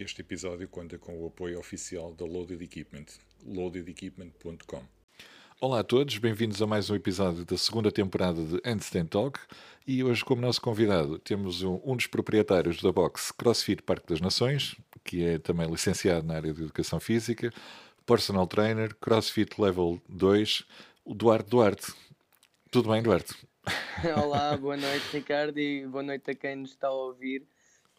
Este episódio conta com o apoio oficial da Loaded Equipment, loadedequipment.com. Olá a todos, bem-vindos a mais um episódio da segunda temporada de Handstand Talk e hoje como nosso convidado temos um, um dos proprietários da box CrossFit Parque das Nações, que é também licenciado na área de Educação Física, personal trainer, CrossFit Level 2, o Duarte Duarte. Tudo bem, Duarte? Olá, boa noite Ricardo e boa noite a quem nos está a ouvir.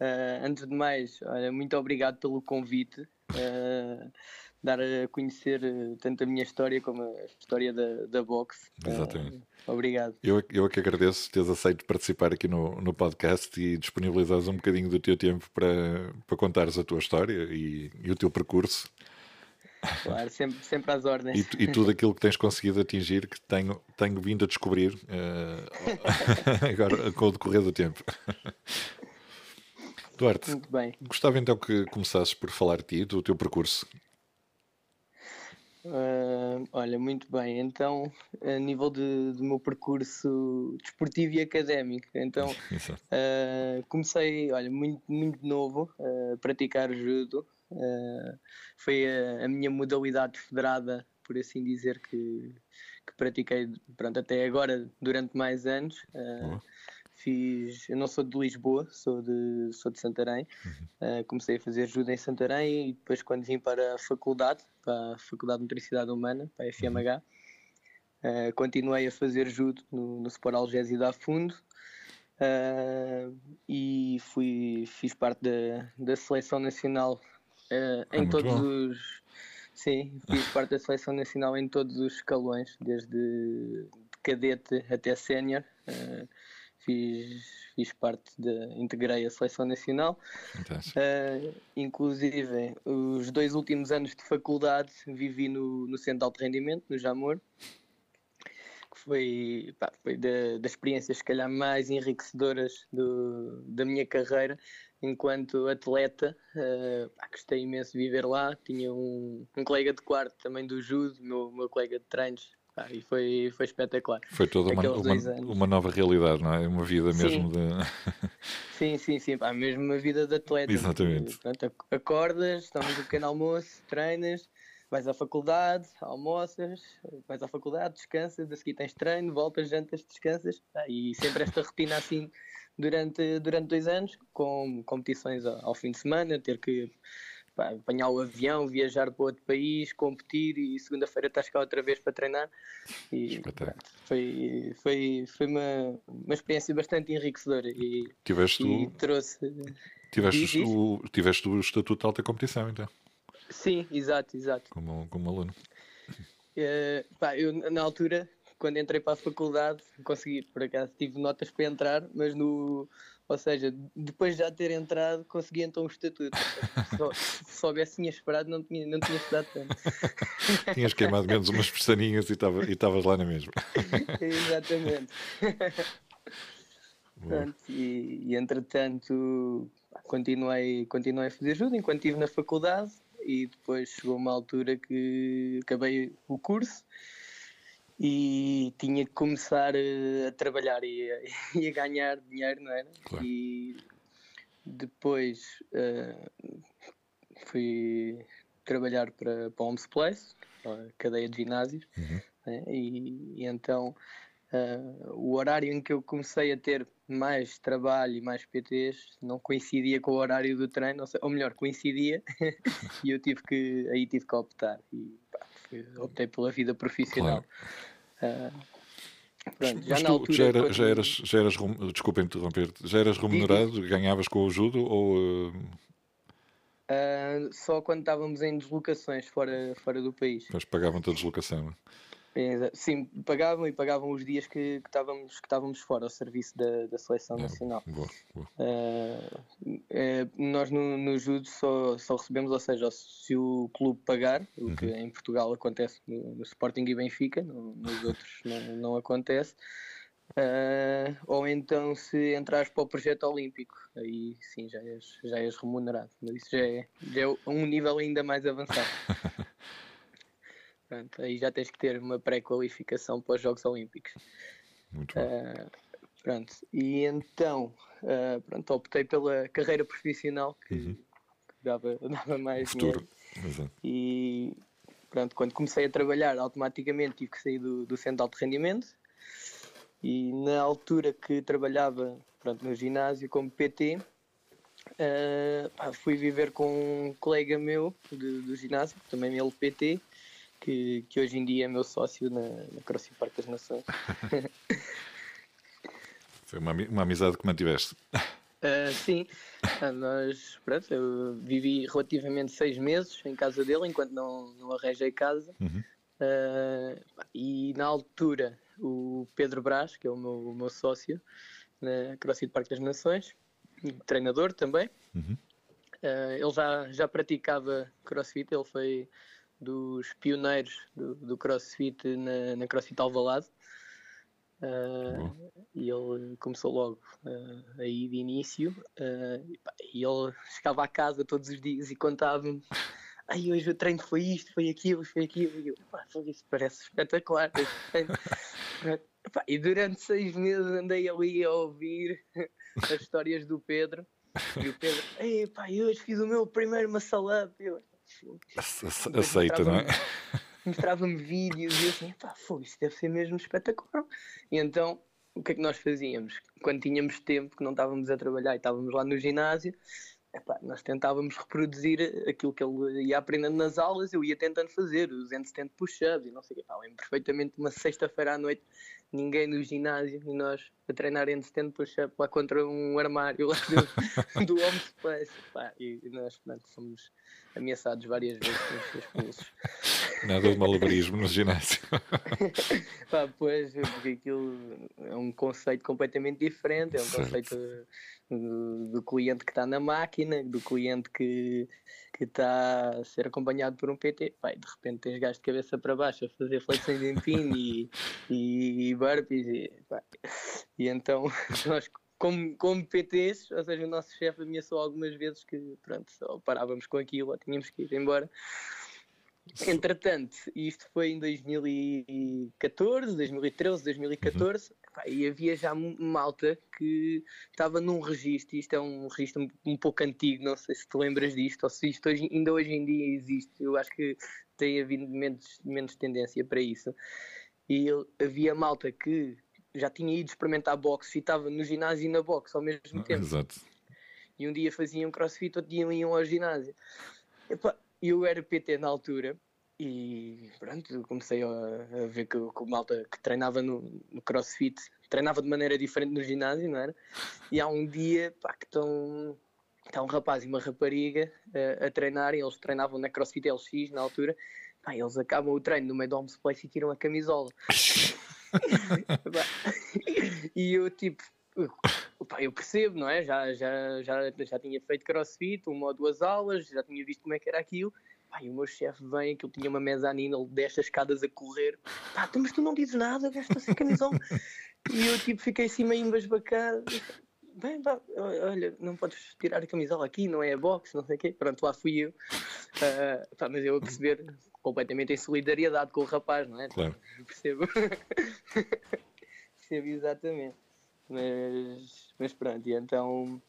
Uh, antes de mais, olha, muito obrigado pelo convite. Uh, dar a conhecer uh, tanto a minha história como a história da, da boxe. Exatamente. obrigado. Eu, eu é que agradeço teres aceito participar aqui no, no podcast e disponibilizares um bocadinho do teu tempo para, para contares a tua história e, e o teu percurso. Claro, sempre, sempre às ordens. E, e, tudo aquilo que tens conseguido atingir, que tenho, tenho vindo a descobrir agora com o decorrer do tempo. Duarte, Muito bem. gostava então que começasses por falar de ti, do teu percurso. Uh, olha, muito bem. Então, a nível de, do meu percurso desportivo e académico, então uh, comecei, olha, muito, muito novo a praticar judo. Uh, foi a, a, minha modalidade federada, por assim dizer, que, que pratiquei pronto, até agora durante mais anos. Uh, fiz, eu não sou de Lisboa, sou de, sou de Santarém. Uhum. Uh, comecei a fazer judo em Santarém e depois quando vim para a faculdade, para a Faculdade de Motricidade Humana, para a FMH, uhum. uh, continuei a fazer judo no, no Sport Algésio da Fundo. Uh, e fui, fiz parte da, da seleção nacional uh, em todos bom. os sim, fiz parte da seleção nacional em todos os escalões, desde cadete até sénior. Uh, fiz, fiz parte de, integrei a seleção nacional. Uh, inclusive, os dois últimos anos de faculdade vivi no, no Centro de Alto Rendimento, no Jamor, que foi, pá, foi da, das experiências, se calhar, mais enriquecedoras do, da minha carreira enquanto atleta. Uh, pá, gostei imenso de viver lá. Tinha um, um colega de quarto também do judo, meu, meu colega de treinos, ah, e foi, foi espetacular. Foi toda uma, uma, uma, nova realidade, não é? Uma vida mesmo sim. de. sim, sim, sim. Pá, mesmo uma vida de atleta. Exatamente. Portanto, acordas, tomas um pequeno almoço, treinas, vais à faculdade, almoças, vais à faculdade, descansas, a seguir tens treino, voltas, jantas, descansas. Ah, e sempre esta rotina assim durante, durante dois anos, com competições ao, ao fim de semana, ter que pá, apanhar o avião, viajar para outro país, competir e segunda-feira estás cá outra vez para treinar. E foi, foi, foi uma, uma experiência bastante enriquecedora e, tiveste e o... trouxe. Tiveste, o, tiveste o estatuto de alta competição, então? Sim, exato, exato. Como, como aluno. Uh, pá, eu, na altura, quando entrei para a faculdade, consegui, por acaso, tive notas para entrar, mas no, ou seja, depois de já ter entrado, consegui então o estatuto. Se soubesse, tinha esperado, não tinha, não tinha estudado tanto. Tinhas queimado menos umas pestaninhas e estavas lá na mesma. Exatamente. Pronto, e, e, entretanto continuei, continuei a fazer ajuda enquanto estive na faculdade e depois chegou uma altura que acabei o curso e tinha que começar eh, a trabalhar e a, e a ganhar dinheiro, não era? Claro. E depois uh, fui trabalhar para, para Homes Place, a cadeia de ginásios, uhum. né? e, e, então uh, o horário em que eu comecei a ter mais trabalho e mais PTs não coincidia com o horário do treino, ou, seja, ou melhor, coincidia e eu tive que, aí tive que optar e pá, optei pela vida profissional. Claro. Uh, pronto, já, altura, já, era, já, eras, já eras, desculpa interromper já eras remunerado, ganhavas com o judo ou... Uh... Uh, só quando estávamos em deslocações fora, fora do país. Mas pagavam-te a deslocação? Sim, pagavam e pagavam os dias que, que, estávamos, que estávamos fora ao serviço da, da seleção é, nacional. Boa, boa. Uh, é, nós no, no judo só, só recebemos, ou seja, se o clube pagar, o uhum. que em Portugal acontece no, no Sporting e Benfica, no, nos outros não, não acontece. Uh, ou então se entrares para o projeto olímpico, aí sim já és, já és remunerado, mas isso já é, já é um nível ainda mais avançado. Pronto, aí já tens que ter uma pré-qualificação para os Jogos Olímpicos. Muito bom. Uh, pronto, e então uh, pronto, optei pela carreira profissional que, uhum. dava, dava mais futuro. Exato. E pronto, quando comecei a trabalhar, automaticamente tive que sair do, do centro de alto rendimento. E na altura que trabalhava pronto, no ginásio como PT, uh, pá, fui viver com um colega meu de, do ginásio, também ele PT, que, que hoje em dia é meu sócio na, na CrossFit Parque das Nações. Foi uma, uma amizade que mantiveste. Uh, sim, uh, nós, pronto, eu vivi relativamente seis meses em casa dele enquanto não, não arranjei casa. Uhum. Uh, e na altura, o Pedro Brás, que é o meu, o meu sócio na CrossFit Parque das Nações, treinador também, uhum. ele já, já praticava CrossFit, ele foi dos pioneiros do, do CrossFit na, na CrossFit Alvalade. Uh, e ele começou logo uh, aí de início uh, e, pá, e, ele chegava à casa todos os dias e contava-me ai hoje o treino foi isto, foi aquilo, foi aquilo e eu, pá, isso parece espetacular pá, e durante seis meses andei ali a ouvir as histórias do Pedro e o Pedro, ei pá, hoje fiz o meu primeiro muscle up eu, Aceita, não é? Mostrava-me vídeos e eu assim, pá, foi, isso deve ser mesmo espetacular. E então, o que é que nós fazíamos? Quando tínhamos tempo, que não estávamos a trabalhar e estávamos lá no ginásio, epá, nós tentávamos reproduzir aquilo que ele ia aprendendo nas aulas, eu ia tentando fazer, os handstand push-ups e não sei o que. lembro perfeitamente uma sexta-feira à noite ninguém no ginásio e nós a treinar em stand push-up lá contra um armário lá do, do home space. Pá, e nós portanto, fomos ameaçados várias vezes pelos expulsos. Nada de malabarismo no ginásio. Pá, pois, porque aquilo é um conceito completamente diferente, é um certo. conceito do, do, cliente que está na máquina, do cliente que, que está a ser acompanhado por um PT. Pá, de repente tens gás de cabeça para baixo a fazer flexões em pin e, e, e burpees. E, pá. e então nós como, como PTs, ou seja, o nosso chefe ameaçou algumas vezes que pronto, ou parávamos com aquilo ou tínhamos que ir embora. Entretanto, isto foi em 2014, 2013, 2014, uhum. e havia já malta que estava num registro, isto é um registro um, um, pouco antigo, não sei se te lembras disto, ou se isto hoje, ainda hoje em dia existe, eu acho que tem havido menos, menos tendência para isso. E havia malta que já tinha ido experimentar boxe e estava no ginásio e na boxe ao mesmo ah, tempo. Exato. E um dia faziam crossfit, outro dia iam ao ginásio. Eu era PT na altura e pronto, comecei a, a ver que, que o malta que treinava no, no, crossfit treinava de maneira diferente no ginásio, não era? E há um dia pá, que estão. Está um rapaz e uma rapariga uh, a treinar, e eles treinavam na CrossFit LX na altura. Pá, eles acabam o treino no meio do home place e tiram a camisola. e eu tipo, Opa, eu percebo, não é? Já, já, já, já tinha feito crossfit, uma ou duas aulas, já tinha visto como é que era aquilo. E o meu chefe vem, que ele tinha uma mezanina, ele desce as escadas a correr. Pá, mas tu não dizes nada, gasta sem camisola. e eu tipo fiquei assim meio embasbacado. Bem, pá, olha, não podes tirar a camisola aqui, não é a boxe, não sei o quê. Pronto, lá fui eu. Uh, pá, mas eu a perceber completamente em solidariedade com o rapaz, não é? Claro. Percebo. Percebo exatamente. Mas, mas pronto, e então,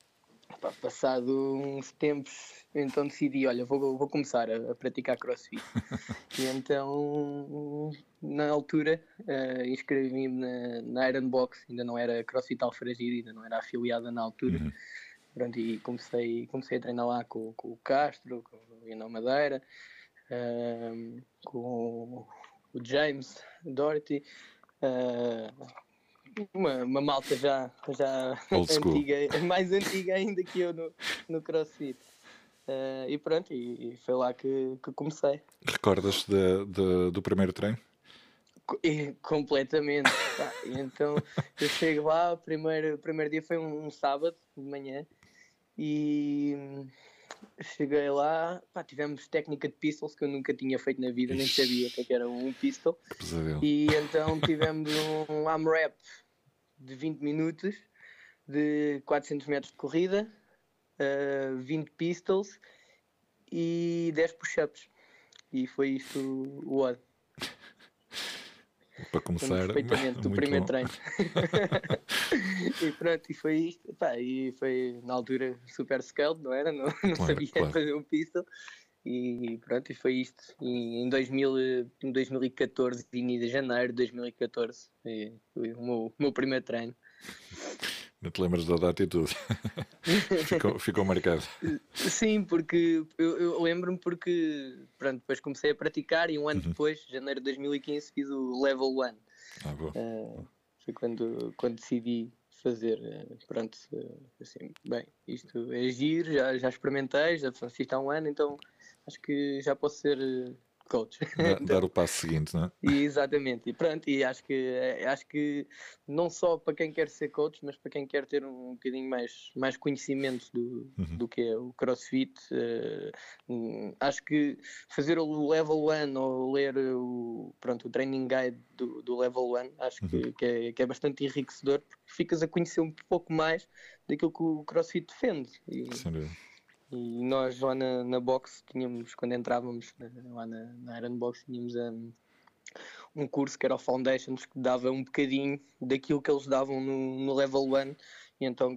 pá, passado uns tempos, então decidi: olha, vou, vou começar a, a praticar crossfit. e então, na altura, uh, inscrevi-me na, na Iron Box, ainda não era crossfit Alfragide, ainda não era afiliada na altura. Uhum. Pronto, e comecei, comecei a treinar lá com, com o Castro, com o Ian Madeira uh, com o James Doherty, uh, uma, uma malta já, já antiga, mais antiga ainda que eu no, no CrossFit. Uh, e pronto, e, e, foi lá que, que comecei. Recordas de, de, do primeiro treino? E, completamente. Tá. então eu chego lá, o primeiro, primeiro dia foi um, um sábado de manhã e cheguei lá, pá, tivemos técnica de pistols que eu nunca tinha feito na vida, nem sabia o que é era um pistol. E então tivemos um AMRAP de 20 minutos, de 400 metros de corrida, uh, 20 pistols e 10 push-ups. E foi isto o odd. Para começar, perfeitamente do primeiro bom. treino. e pronto, e foi isto. E foi na altura super scale, não era? Não, não claro, sabia claro. fazer um pistol. E pronto, e foi isto. E em, 2000, em 2014, início de janeiro de 2014, foi o meu, o meu primeiro treino. Não te lembras da data e tudo. ficou, ficou marcado. Sim, porque eu, eu lembro-me porque pronto, depois comecei a praticar e um ano uhum. depois, janeiro de 2015, fiz o Level 1. Ah, boa. Uh, foi quando, quando decidi fazer, uh, pronto, uh, assim, bem, isto é giro, já, já experimentei, já fiz há um ano, então acho que já posso ser coach. Dar, o passo seguinte, não é? exatamente, e pronto, e acho que, acho que não só para quem quer ser coach, mas para quem quer ter um, bocadinho mais, mais conhecimento do, uhum. do que é o CrossFit, uh, acho que fazer o Level 1 ou ler o, pronto, o Training Guide do, do Level 1, acho uhum. que, que, é, que é bastante enriquecedor, porque ficas a conhecer um pouco mais daquilo que o CrossFit defende. E, Sem dúvida. E nós lá na, na box tínhamos, quando entrávamos lá na, na Iron Box, tínhamos um, um curso que era o Foundations que dava um bocadinho daquilo que eles davam no, no Level 1 e então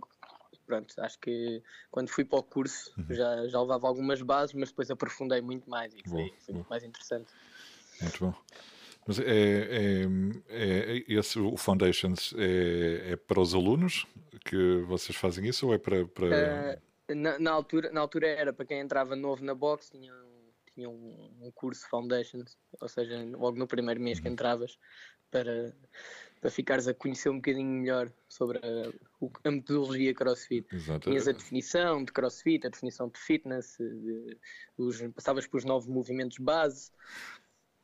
pronto, acho que quando fui para o curso uhum. já, já levava algumas bases, mas depois aprofundei muito mais e foi, foi muito mais interessante. Muito bom. Mas é, é, é, esse, o Foundations é, é, para os alunos que vocês fazem isso ou é para. para... Uh, na, na, altura, na altura era para quem entrava novo na box, tinha, tinha um, um curso Foundations, ou seja, logo no primeiro mês que uhum. entravas, para, para ficares a conhecer um bocadinho melhor sobre a, a metodologia CrossFit. Exato. Tinhas a definição de CrossFit, a definição de fitness, de, os, passavas pelos novos movimentos base.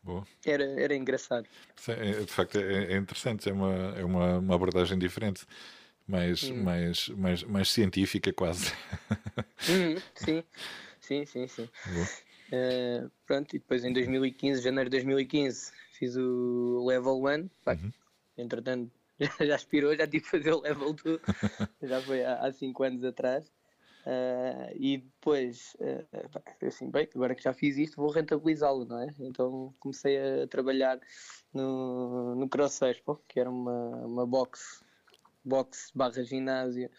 Boa. Era, era engraçado. É, de facto, é, é interessante, é, uma, é uma, uma abordagem diferente mais, hum. mais, mais, mais científica quase. Hum, sim, sim, sim, sim. Uh, pronto, e depois em 2015, janeiro de 2015, fiz o Level 1. Uhum. Entretanto, já, já expirou, já tive que fazer o Level 2. já foi há 5 anos atrás. Uh, e depois, uh, assim, bem, agora que já fiz isto, vou rentabilizá-lo, não é? Então comecei a trabalhar no, no Cross Expo, que era uma, uma box boxe barra ginásio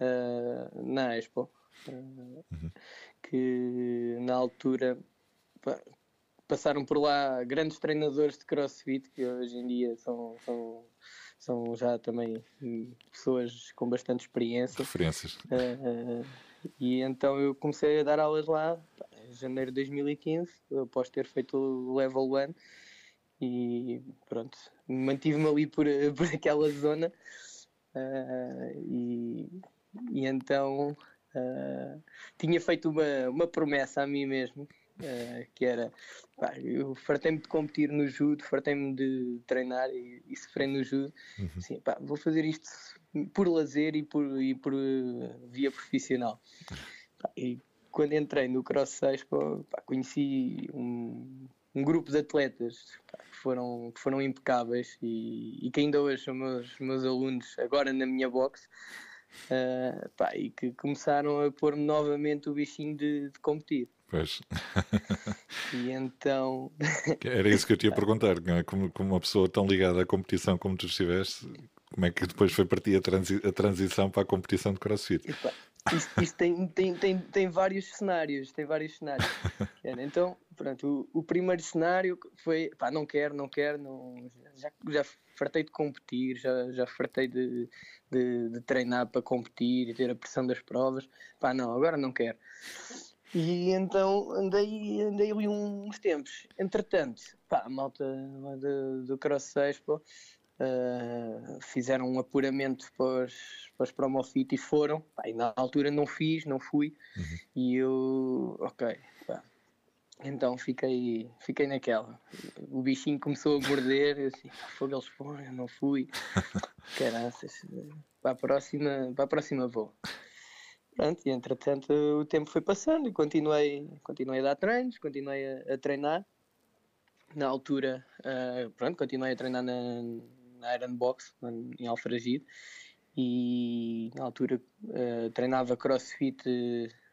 uh, na Expo, uh, uhum. que na altura passaram por lá grandes treinadores de crossfit que hoje em dia são, são, são já também pessoas com bastante experiência. Referências. Uh, e então eu comecei a dar aulas lá em janeiro de 2015, após ter feito o level 1 e pronto, mantive-me ali por, por aquela zona Uh, e, e, então uh, tinha feito uma, uma promessa a mim mesmo, uh, que era pá, eu fartei-me de competir no judo, fartei-me de treinar e, e sofrer no judo. Uhum. Assim, pá, vou fazer isto por lazer e por, e por via profissional. Pá, e quando entrei no Cross Expo, pá, conheci um, um grupo de atletas que, foram, que foram impecáveis e, e que ainda hoje são meus, meus alunos agora na minha box uh, pá, e que começaram a pôr-me novamente o bichinho de, de competir. Pois. E então. Era isso que eu te ia perguntar, é? como, como uma pessoa tão ligada à competição como tu estiveste, como é que depois foi para ti a, transi a transição para a competição de crossfit? isto, isto tem, tem, tem, tem vários cenários, tem vários cenários. Então, pronto, o, o, primeiro cenário foi, pá, não quero, não quero, não, já, já fartei de competir, já, já fartei de, de, de treinar para competir e ter a pressão das provas, pá, não, agora não quero. E então andei, andei ali uns tempos. Entretanto, pá, a malta do, do Cross Expo uh, fizeram um apuramento para os, para os Promofit e foram. Pá, e na altura não fiz, não fui. Uhum. E eu, ok. Então fiquei, fiquei naquela. O bichinho começou a morder, eu assim, fogo eles foram, eu não fui. Caraças, para a próxima, para a próxima vou. Pronto, e entretanto o tempo foi passando e continuei, continuei a dar treinos, continuei a, a treinar. Na altura, uh, pronto, continuei a treinar na, na Iron Box, em Alfragide, e na altura uh, treinava crossfit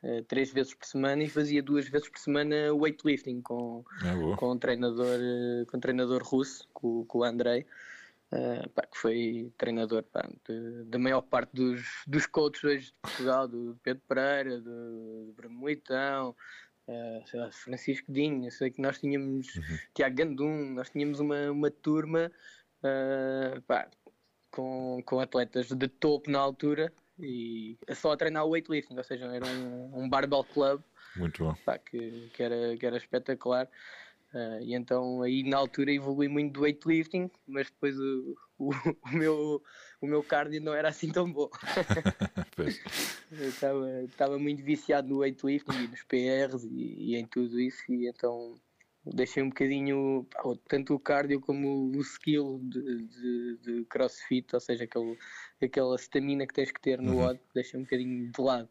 uh, três vezes por semana e fazia duas vezes por semana weightlifting com, é com um treinador, uh, com um treinador russo, com, com o Andrei. Uh, pá, que foi treinador da maior parte dos, dos coaches hoje de Portugal, do Pedro Pereira, do, do Bruno Moitão, uh, lá, Francisco Dinho, sei que nós tínhamos uhum. Tiago Gandum, nós tínhamos uma, uma turma uh, pá, com, com atletas de topo na altura e só a treinar o weightlifting, ou seja, era um, um barbell club Muito bom. Pá, que, que, era, que era espetacular. Uh, e então aí na altura evolui muito do weightlifting, mas depois o, o, o, meu, o meu cardio não era assim tão bom. eu estava muito viciado no weightlifting e nos PRs e, e, em tudo isso, e então deixei um bocadinho tanto o cardio como o skill de, de, de crossfit, ou seja, aquele, aquela stamina que tens que ter no uhum. deixei um bocadinho de lado.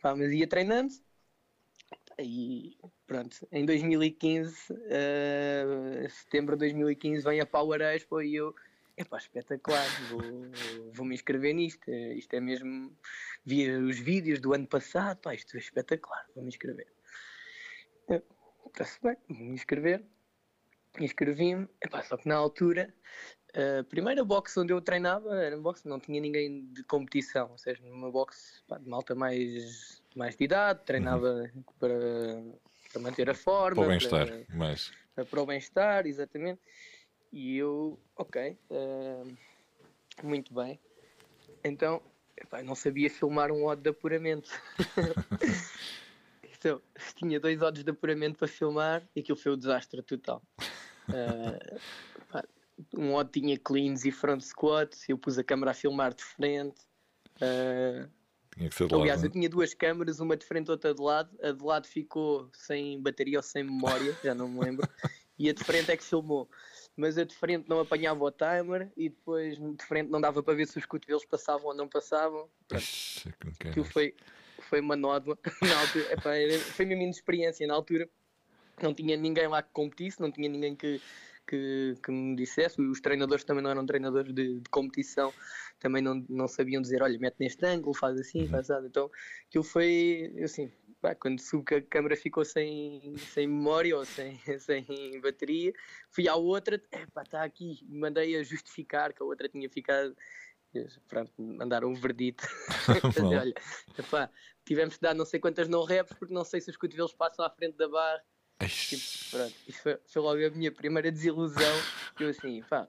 Pá, mas ia treinando e pronto, em 2015, uh, setembro de 2015, vem a Power Expo e eu, epá, espetacular, vou, vou me inscrever nisto. Isto é mesmo. Vi os vídeos do ano passado, pá, isto é espetacular, vou me inscrever. Está-se bem, vou me inscrever. Inscrevi-me, só que na altura a primeira box onde eu treinava era uma box não tinha ninguém de competição, ou seja, numa box pá, de malta mais, mais de idade, treinava uhum. para, para manter a forma. Para o bem-estar, mais. Para o bem-estar, exatamente. E eu, ok, uh, muito bem. Então, epá, não sabia filmar um odd de apuramento. então, tinha dois odds de apuramento para filmar e aquilo foi um desastre total. Uh, um odd tinha cleans e front squats, eu pus a câmera a filmar de frente. Uh, tinha que ser de aliás, lado, eu tinha duas câmeras, uma de frente e outra de lado. A de lado ficou sem bateria ou sem memória, já não me lembro. e a de frente é que filmou. Mas a de frente não apanhava o timer e depois de frente não dava para ver se os cotovelos passavam ou não passavam. Aquilo foi, foi uma nódoa na altura. Epá, foi a minha experiência na altura. Não tinha ninguém lá que competisse, não tinha ninguém que, que, que me dissesse. Os treinadores também não eram treinadores de, de, competição, também não, não sabiam dizer: olha, mete neste ângulo, faz assim, uhum. faz assim. Então aquilo foi assim. Pá, quando soube que a câmera ficou sem, sem memória ou sem, sem bateria, fui à outra, está aqui, mandei a justificar que a outra tinha ficado pronto, mandaram um verdito. olha, epá, tivemos de dar não sei quantas não reps porque não sei se os cotovelos passam à frente da barra Tipo, pronto, isso foi, foi, logo a minha primeira desilusão. Eu assim, pá,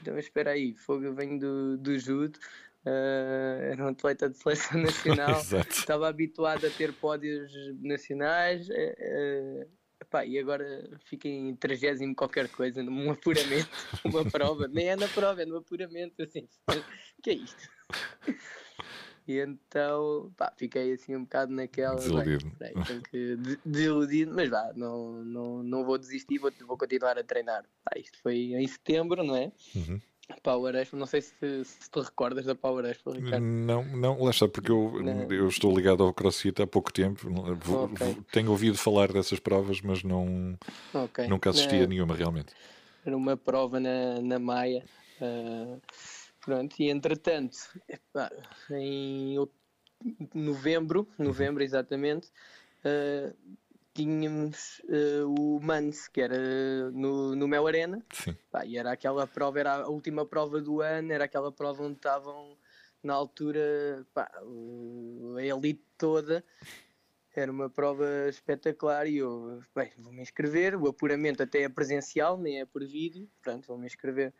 então espera aí, fogo, eu venho do, do judo, uh, era um atleta de seleção nacional, estava habituado a ter pódios nacionais. Uh, uh, e agora fiquei em 30 qualquer coisa, num apuramento, uma prova, nem é na prova, é no apuramento, assim, que é isto? E então, pá, fiquei assim um bocado naquela. Desiludido. Bem, desiludido, mas vá, não, não, não vou desistir, vou, vou continuar a treinar. Pá, isto foi em setembro, não é? Uhum. Power Expo, não sei se, se te recordas da Power Expo, Ricardo. Não, não, lá está, porque eu, eu estou ligado ao CrossFit há pouco tempo, vou, okay. vou, tenho ouvido falar dessas provas, mas não, okay. nunca assisti a nenhuma realmente. Era uma prova na, na Maia. Uh, Pronto, e entretanto, epá, em novembro, novembro exatamente, uh, tínhamos uh, o Mans, que era no, no Mel Arena, Pá, e era aquela prova, era a última prova do ano, era aquela prova onde estavam na altura pá, a elite toda. Era uma prova espetacular e eu, bem, vou me inscrever. O apuramento até é presencial, nem é por vídeo, portanto, vou me inscrever.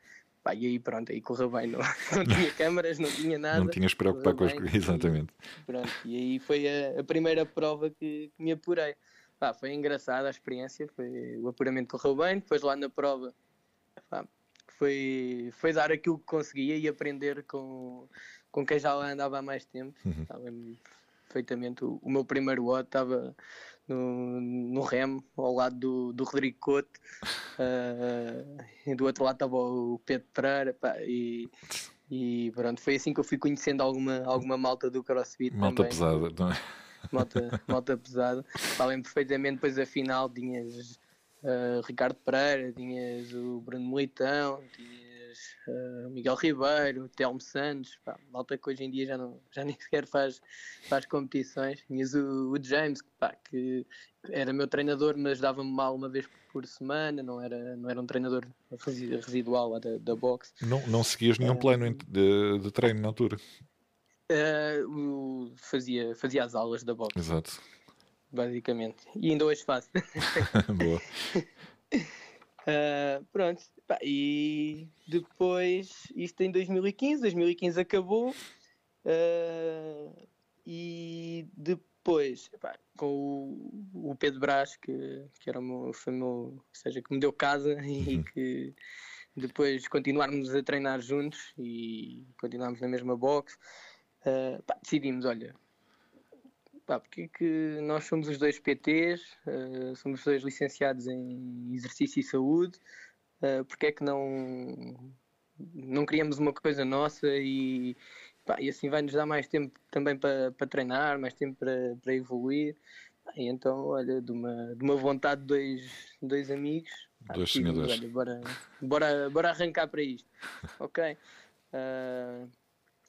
Pá, e aí pronto, aí correu bem, não, não tinha câmaras, não tinha nada. Não tinhas preocupar com as coisas, exatamente. E, pronto, e aí foi a, a primeira prova que, que me apurei. Pá, foi engraçada a experiência, foi, o apuramento correu bem, depois lá na prova pá, foi, foi dar aquilo que conseguia e aprender com, com quem já lá andava há mais tempo. Uhum. perfeitamente, o, o meu primeiro WOD estava no, no remo, ao lado do, do Rodrigo Couto, uh, e do outro lado estava o Pedro Pereira, pá, e, e pronto, foi assim que eu fui conhecendo alguma, alguma malta do CrossFit Malta também. pesada, não é? Malta, malta pesada. Falem perfeitamente, depois afinal tinhas uh, Ricardo Pereira, tinhas o Bruno Militão, tinhas uh, Miguel Ribeiro, Telmo Santos, pá, malta que hoje em dia já, não, já nem sequer faz, faz competições. Tinhas o, o James, pá, que era meu treinador, mas dava-me mal uma vez por semana, não era, não era um treinador residual da, da boxe. Não, não seguias nenhum uh, plano de, de treino na altura? Uh, fazia, fazia as aulas da boxe. Exato. Basicamente. E ainda hoje faço. Boa. Uh, pronto, pá, e depois, isto em 2015, 2015 acabou, uh, e depois, pá, com o, o, Pedro Brás, que, que era o meu, foi meu, ou seja, que me deu casa e uhum. que depois continuarmos a treinar juntos e continuarmos na mesma box, uh, pá, decidimos, olha, Pá, porque é que nós somos os dois PTs, uh, eh, somos os dois licenciados em exercício e saúde, uh, porque é que não, não criamos uma coisa nossa e, pá, e assim vai nos dar mais tempo também para, para treinar, mais tempo para, para evoluir. E então, olha, de uma, de uma vontade de dois, dois amigos, dois senhores. bora, bora, bora arrancar para isto. ok? Uh,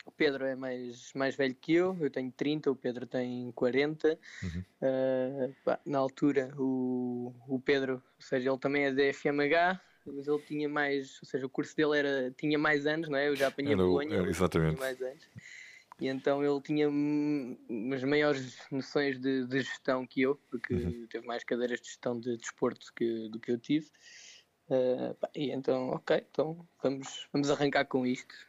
o Pedro é mais, mais velho que eu, eu tenho 30, o Pedro tem 40. Uhum. Uh, pá, na altura, o, o Pedro, ou seja, ele também é da FMH, mas ele tinha mais, ou seja, o curso dele era, tinha mais anos, não é? Eu já apanhei a Bolonha, exatamente. mais anos. E então ele tinha umas maiores noções de, de gestão que eu, porque uhum. teve mais cadeiras de gestão de desporto que, do que eu tive. Uh, pá, e então, ok, então vamos, vamos arrancar com isto.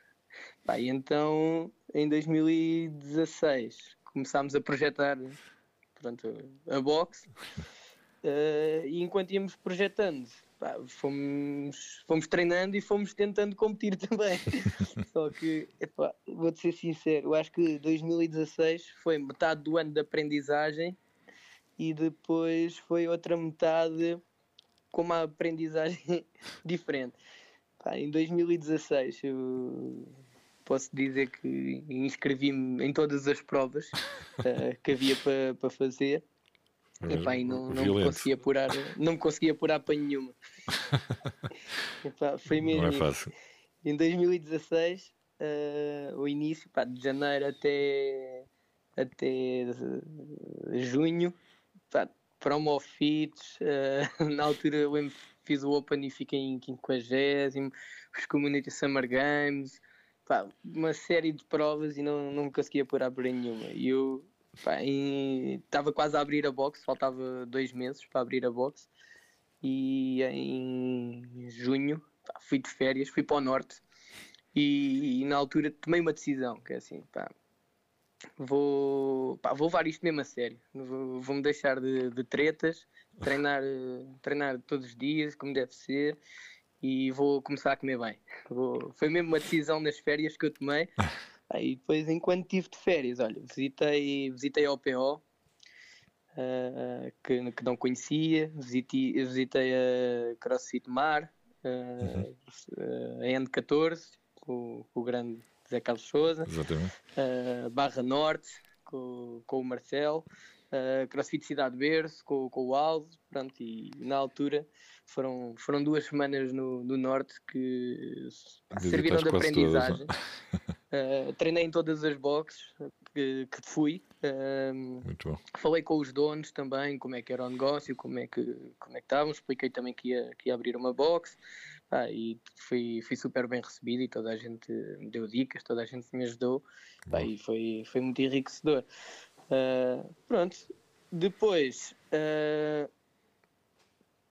Pá, e então, em 2016, começámos a projetar pronto, a box. Uh, e enquanto íamos projetando, pá, fomos, fomos treinando e fomos tentando competir também. Só que, vou-te ser sincero, eu acho que 2016 foi metade do ano de aprendizagem e depois foi outra metade com uma aprendizagem diferente. Pá, em 2016 eu posso dizer que inscrevi-me em todas as provas uh, que havia para pa fazer. É, Epá, e não, não me conseguia apurar, não me conseguia apurar para nenhuma. Epá, foi mesmo. Não é fácil. Em 2016, uh, eh, o início, pá, de janeiro até, até junho, pá, promo fits, uh, na altura eu fiz o Open e fiquei em 50 os Community Summer Games, pá, uma série de provas e não, não me conseguia apurar por nenhuma. E eu estava quase a abrir a box, faltava dois meses para abrir a box. E em junho pá, fui de férias, fui para o norte e, e, na altura tomei uma decisão, que é assim, pá, vou, pá, vou levar isto mesmo a sério, vou-me vou deixar de, de tretas, treinar, treinar todos os dias, como deve ser, e vou começar a comer bem. Vou... Foi mesmo uma decisão nas férias que eu tomei. Aí depois, enquanto estive de férias, olha, visitei, visitei a OPO, uh, ah, que, que não conhecia, visitei, visitei a CrossFit Mar, uh, a N14, com, com, o grande Zé Carlos Souza, uh, Barra Norte, com, com o Marcel, CrossFit Cidade Verde, com, com o Aldo, pronto, e na altura foram, foram duas semanas no, no norte que serviram de aprendizagem. uh, treinei em todas as boxes que, que fui. Uh, Muito bom. Falei com os donos também, como é que era o negócio, como é que, como é que estavam. Expliquei também que ia, que ia abrir uma box. Ah, e fui, fui super bem recebido e toda a gente me deu dicas, toda a gente me ajudou. E foi, foi muito enriquecedor. Uh, pronto, depois uh,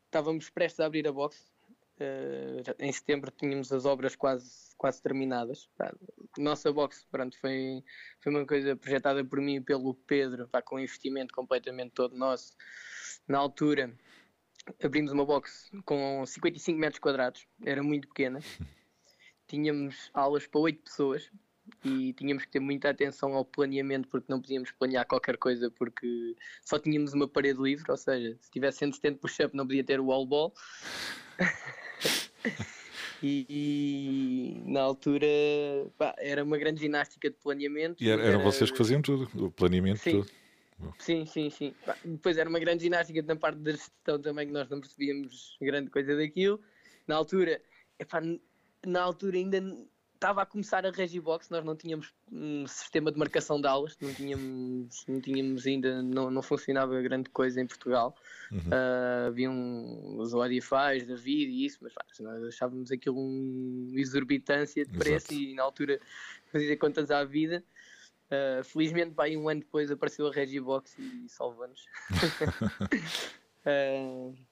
estávamos prestes a abrir a box. Uh, em setembro tínhamos as obras quase, quase terminadas. Pá, nossa box pronto, foi, foi uma coisa projetada por mim e pelo Pedro, pá, com um investimento completamente todo nosso. Na altura abrimos uma box com 55 metros quadrados, era muito pequena. Tínhamos aulas para 8 pessoas, e tínhamos que ter muita atenção ao planeamento porque não podíamos planear qualquer coisa porque só tínhamos uma parede livre, ou seja, se tivesse 170 push-up não podia ter o wall ball. e, e, na altura pá, era uma grande ginástica de planeamento. E era, eram era... vocês que faziam tudo, o planeamento sim. tudo. Sim, sim, sim. Pá, depois era uma grande ginástica na parte da gestão também que nós não percebíamos grande coisa daquilo. Na altura, epá, na altura ainda estava a começar a Regibox, nós não tínhamos um sistema de marcação de aulas, não tínhamos, não tínhamos ainda, não, não funcionava grande coisa em Portugal. Uhum. Uh, havia um, os Odifys da vida e isso, mas pá, nós achávamos aquilo uma exorbitância de preço Exato. e na altura fazia contas à vida. Uh, felizmente, pá, um ano depois apareceu a Regibox e, e salvou-nos. uh,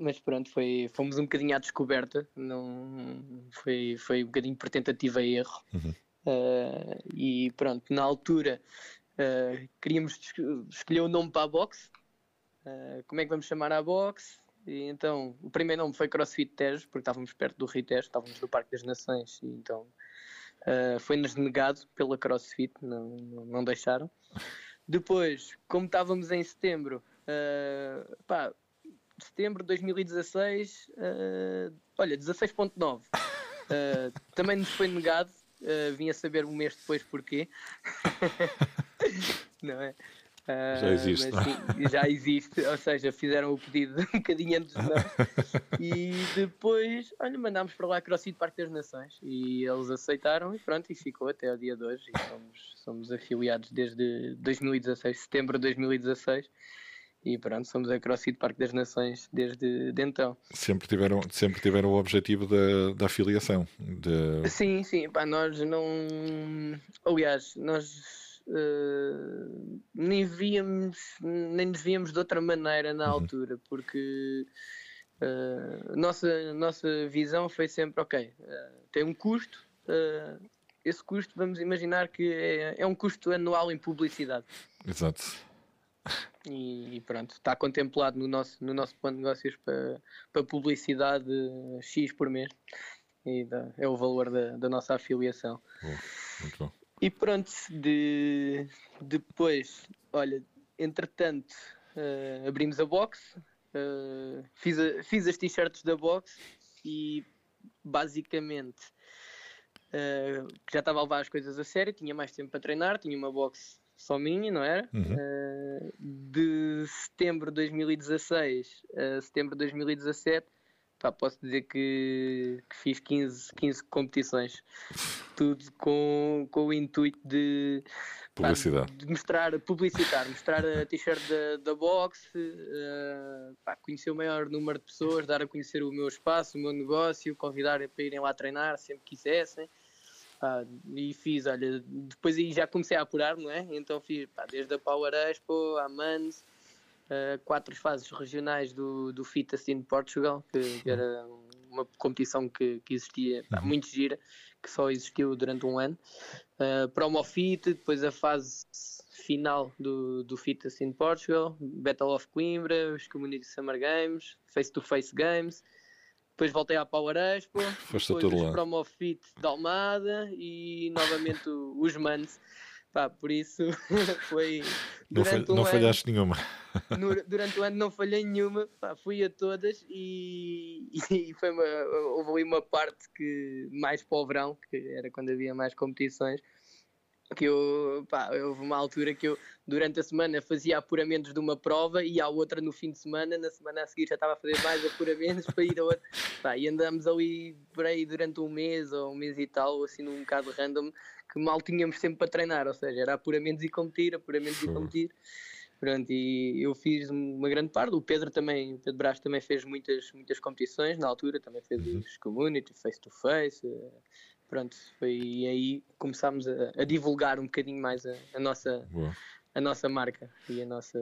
mas pronto, foi, fomos um bocadinho à descoberta, não, foi, foi um bocadinho por tentativa e erro. Uhum. Uh, e pronto, na altura uh, queríamos escolher o um nome para a box. Uh, como é que vamos chamar a box? E então o primeiro nome foi CrossFit Tejo, porque estávamos perto do Rio Tejo, estávamos no Parque das Nações, e então foi-nos negado pela CrossFit, não, não, deixaram. Depois, como estávamos em setembro, pá, setembro de 2016, uh, olha, 16.9. Uh, eh, também nos foi negado, uh, vim a saber um mês depois porquê. não é? Uh, já existe. Mas, sim, já existe, ou seja, fizeram o pedido um bocadinho antes de nós. e depois, olha, mandámos para lá a CrossFit Parque das Nações e eles aceitaram e pronto, e ficou até ao dia de hoje. E somos, somos afiliados desde 2016, setembro de 2016 e pronto, somos a CrossFit Parque das Nações desde de então. Sempre tiveram, sempre tiveram o objetivo da, da afiliação? De... Sim, sim, pá, nós não. Aliás, nós uh, nem víamos, nem nos víamos de outra maneira na uhum. altura, porque uh, nossa, nossa visão foi sempre: ok, uh, tem um custo. esse custo, vamos imaginar que é, é um custo anual em publicidade. Exato e, pronto, está contemplado no nosso, no nosso plano de negócios para, para publicidade X por mês e é o valor da, da nossa afiliação. Bom, muito bom. E pronto, de, depois, olha, entretanto, uh, abrimos a box, uh, fiz, a, fiz as t-shirts da box e basicamente uh, já estava a levar as coisas a sério, tinha mais tempo para treinar, tinha uma box só minha, não era? Uhum. Uh, de setembro de 2016 a setembro de 2017, pá, posso dizer que, que, fiz 15, 15 competições. Tudo com, com o intuito de, Publicidade. Pá, de mostrar, publicitar, mostrar a t-shirt da, da box, uh, pá, conhecer o maior número de pessoas, dar a conhecer o meu espaço, o meu negócio, convidar para irem lá treinar sempre quisessem. Pá, e fiz, olha, depois aí já comecei a apurar, não é? Então fiz pá, desde a Power Expo, a Mans, uh, quatro fases regionais do, do Fitness in Portugal, que, que, era uma competição que, que existia, pá, muito gira, que só existiu durante um ano. Uh, Promo Fit, depois a fase final do, do Fitness in Portugal, Battle of Coimbra, os Community Summer Games, Face to Face Games depois voltei à Power Expo, Foste depois os Promo Fit da Almada e novamente os Mans. Pá, por isso foi. Não, falh, um não falhaste nenhuma. No, durante o ano não falhei nenhuma, pá, fui a todas e, e foi uma, houve ali uma parte que mais para o verão, que era quando havia mais competições, que eu, pá, houve uma altura que eu, durante a semana, fazia apuramentos de uma prova e a outra no fim de semana, na semana a seguir já estava a fazer mais apuramentos para ir a outra. Pá, e andamos ali por aí durante um mês ou um mês e tal, assim num bocado random, que mal tínhamos sempre para treinar, ou seja, era apuramentos e competir, apuramentos e competir. Pronto, e eu fiz uma grande parte. O Pedro também, o Pedro Brás também fez muitas, muitas competições na altura, também fez uhum. os community, face to face, pronto, foi aí começámos a, a divulgar um bocadinho mais a, a nossa a nossa marca e a nossa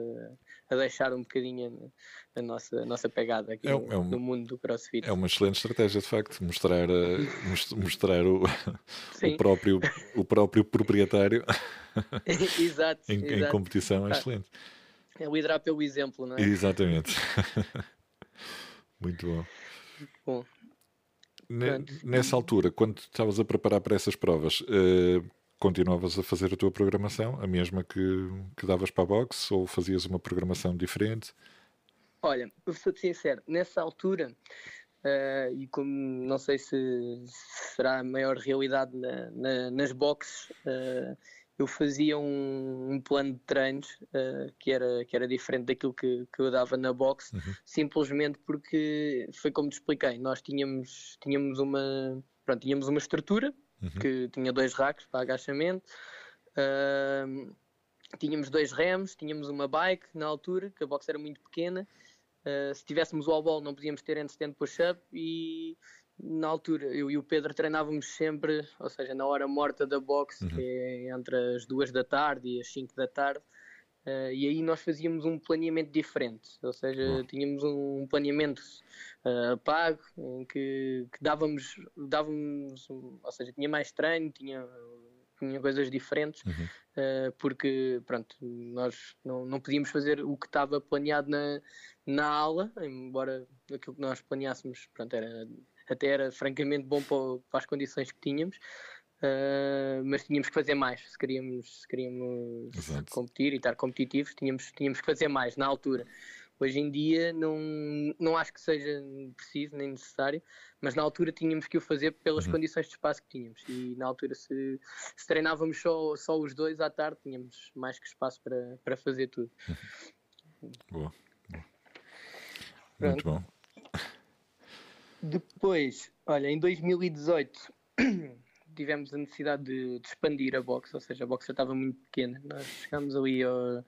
a deixar um bocadinho a, a nossa nossa pegada aqui é, no, é um, no, mundo do CrossFit. É uma excelente estratégia de facto mostrar eh, mostrar o, o próprio o próprio proprietário exato, em, exato. em competição é ah, excelente. É liderar pelo exemplo, não é? Exatamente. Muito bom. Bom, Nessa altura, quando estavas a preparar para essas provas, uh, continuavas a fazer a tua programação, a mesma que, que davas para a box, ou fazias uma programação diferente? Olha, eu sou sincero, nessa altura, uh, e como não sei se será a maior realidade na, na, nas boxes, uh, eu fazia um, um plano de treinos uh, que, era, que era diferente daquilo que, que eu dava na box, uhum. simplesmente porque foi como te expliquei, nós tínhamos, tínhamos, uma, pronto, tínhamos uma estrutura uhum. que tinha dois racks para agachamento. Uh, tínhamos dois remos, tínhamos uma bike na altura, que a box era muito pequena. Uh, se tivéssemos o all não podíamos ter handstand push-up e na altura eu e o Pedro treinávamos sempre, ou seja, na hora morta da boxe, uhum. que é entre as duas da tarde e as 5 da tarde. Uh, e aí nós fazíamos um planeamento diferente, ou seja, uhum. tínhamos um planeamento uh, pago em que, que, dávamos, dávamos, ou seja, tinha mais treino, tinha tinha coisas diferentes, uhum. uh, porque pronto, nós não, não podíamos fazer o que estava planeado na, na aula, embora aquilo que nós planeássemos pronto, era, até era francamente bom para, as condições que tínhamos. Uh, mas tínhamos que fazer mais se queríamos, se queríamos competir e estar competitivos, tínhamos, tínhamos que fazer mais na altura. Hoje em dia não, não acho que seja preciso nem necessário, mas na altura tínhamos que o fazer pelas uhum. condições de espaço que tínhamos. E na altura, se, se treinávamos só, só os dois à tarde, tínhamos mais que espaço para, para fazer tudo. Uhum. Boa. Muito bom. Depois, olha, em 2018 tivemos a necessidade de, de, expandir a box, ou seja, a box estava muito pequena. Nós chegámos ali ao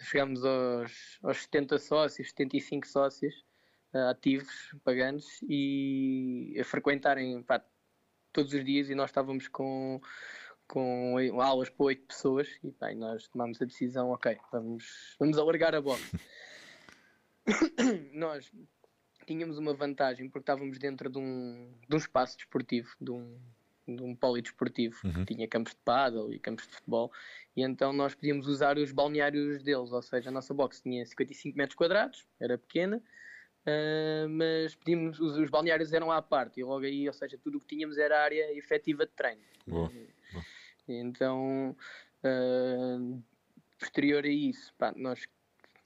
chegámos aos, aos 70 sócios, 75 sócios uh, ativos, pagantes, e a frequentarem pá, todos os dias e nós estávamos com, com aulas para 8 pessoas e pá, nós tomámos a decisão, ok, vamos, vamos alargar a bola. nós tínhamos uma vantagem porque estávamos dentro de um, de um espaço desportivo, de um, de um polidesportivo uhum. que tinha campos de paddle e campos de futebol e então nós podíamos usar os balneários deles, ou seja, a nossa box tinha 55 metros quadrados, era pequena, uh, mas pedimos, os, os, balneários eram à parte e logo aí, ou seja, tudo o que tínhamos era área efetiva de treino. Boa. Boa. Então, uh, posterior a isso, pá, nós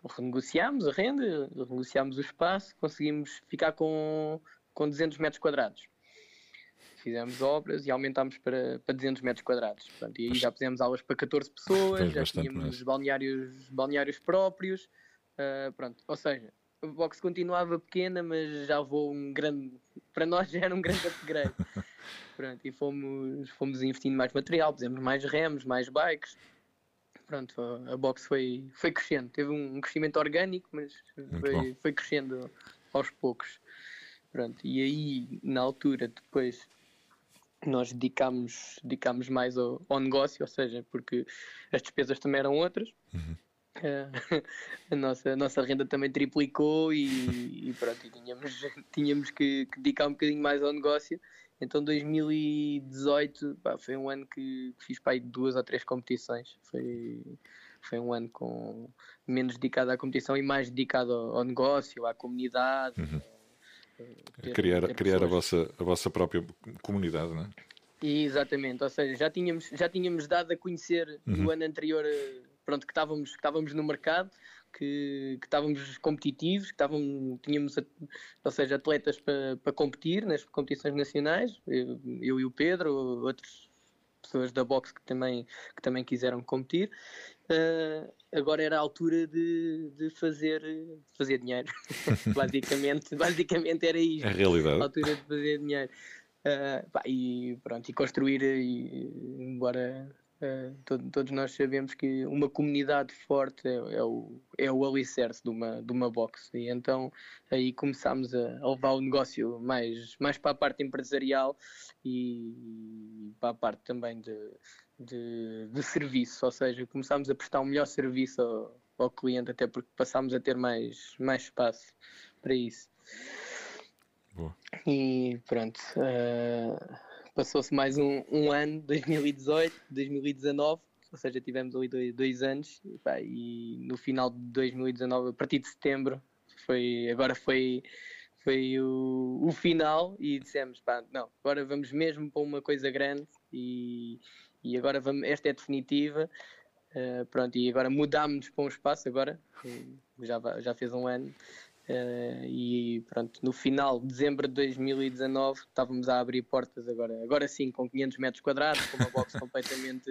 renegociámos a renda, renegociámos o espaço, conseguimos ficar com, com 200 metros quadrados fizemos obras e aumentámos para, para 200 metros quadrados. Portanto, e aí já fizemos aulas para 14 pessoas, já tínhamos balneários, balneários próprios. Uh, pronto, ou seja, a box continuava pequena, mas já vou um grande. Para nós já era um grande upgrade. pronto, e fomos, fomos investindo mais material, fizemos mais remos, mais bikes. Pronto, a box foi, foi crescendo. Teve um crescimento orgânico, mas foi, foi crescendo aos poucos. Pronto, e aí, na altura, depois nós dedicámos, dedicámos mais ao, ao, negócio, ou seja, porque as despesas também eram outras. Uhum. Uh, a, nossa, a nossa renda também triplicou e, e pronto, e tínhamos, tínhamos que, que, dedicar um bocadinho mais ao negócio. Então 2018 pá, foi um ano que, que fiz aí duas ou três competições. Foi, foi um ano com menos dedicado à competição e mais dedicado ao, ao negócio, à comunidade. Uhum ter, criar ter criar a, vossa, a vossa própria comunidade, não é? Exatamente, ou seja, já tínhamos, já tínhamos dado a conhecer uhum. no ano anterior eh, pronto, que, estávamos, que estávamos no mercado, que, que estávamos competitivos, que estávamos, tínhamos ou seja, atletas para, para competir nas competições nacionais, eu, eu e o Pedro, outras pessoas da boxe que também, que também quiseram competir. Uh, agora era a altura de, de fazer, fazer dinheiro. basicamente, basicamente era isto. A realidade. A altura de fazer dinheiro. Uh, pá, e pronto, e construir, e, embora uh, todo, todos nós sabemos que uma comunidade forte é, é, o, é o alicerce de uma, de uma box. E então aí começámos a, a levar o negócio mais, mais para a parte empresarial e para a parte também de de, de serviço, ou seja, começámos a prestar um melhor serviço ao, ao cliente, até porque passámos a ter mais, mais espaço para isso. Boa. E pronto, uh, passou-se mais um, um ano, 2018, 2019, ou seja, tivemos ali dois, dois anos, e, pá, e no final de 2019, a partir de setembro, foi, agora foi, foi o, o final e dissemos, pá, não, agora vamos mesmo para uma coisa grande e, e agora vamos, esta é definitiva. Uh, pronto, e agora mudámos para um espaço agora, já, já fez um ano, Uh, e pronto, no final de dezembro de 2019 estávamos a abrir portas agora, agora sim com 500 metros quadrados, com uma box completamente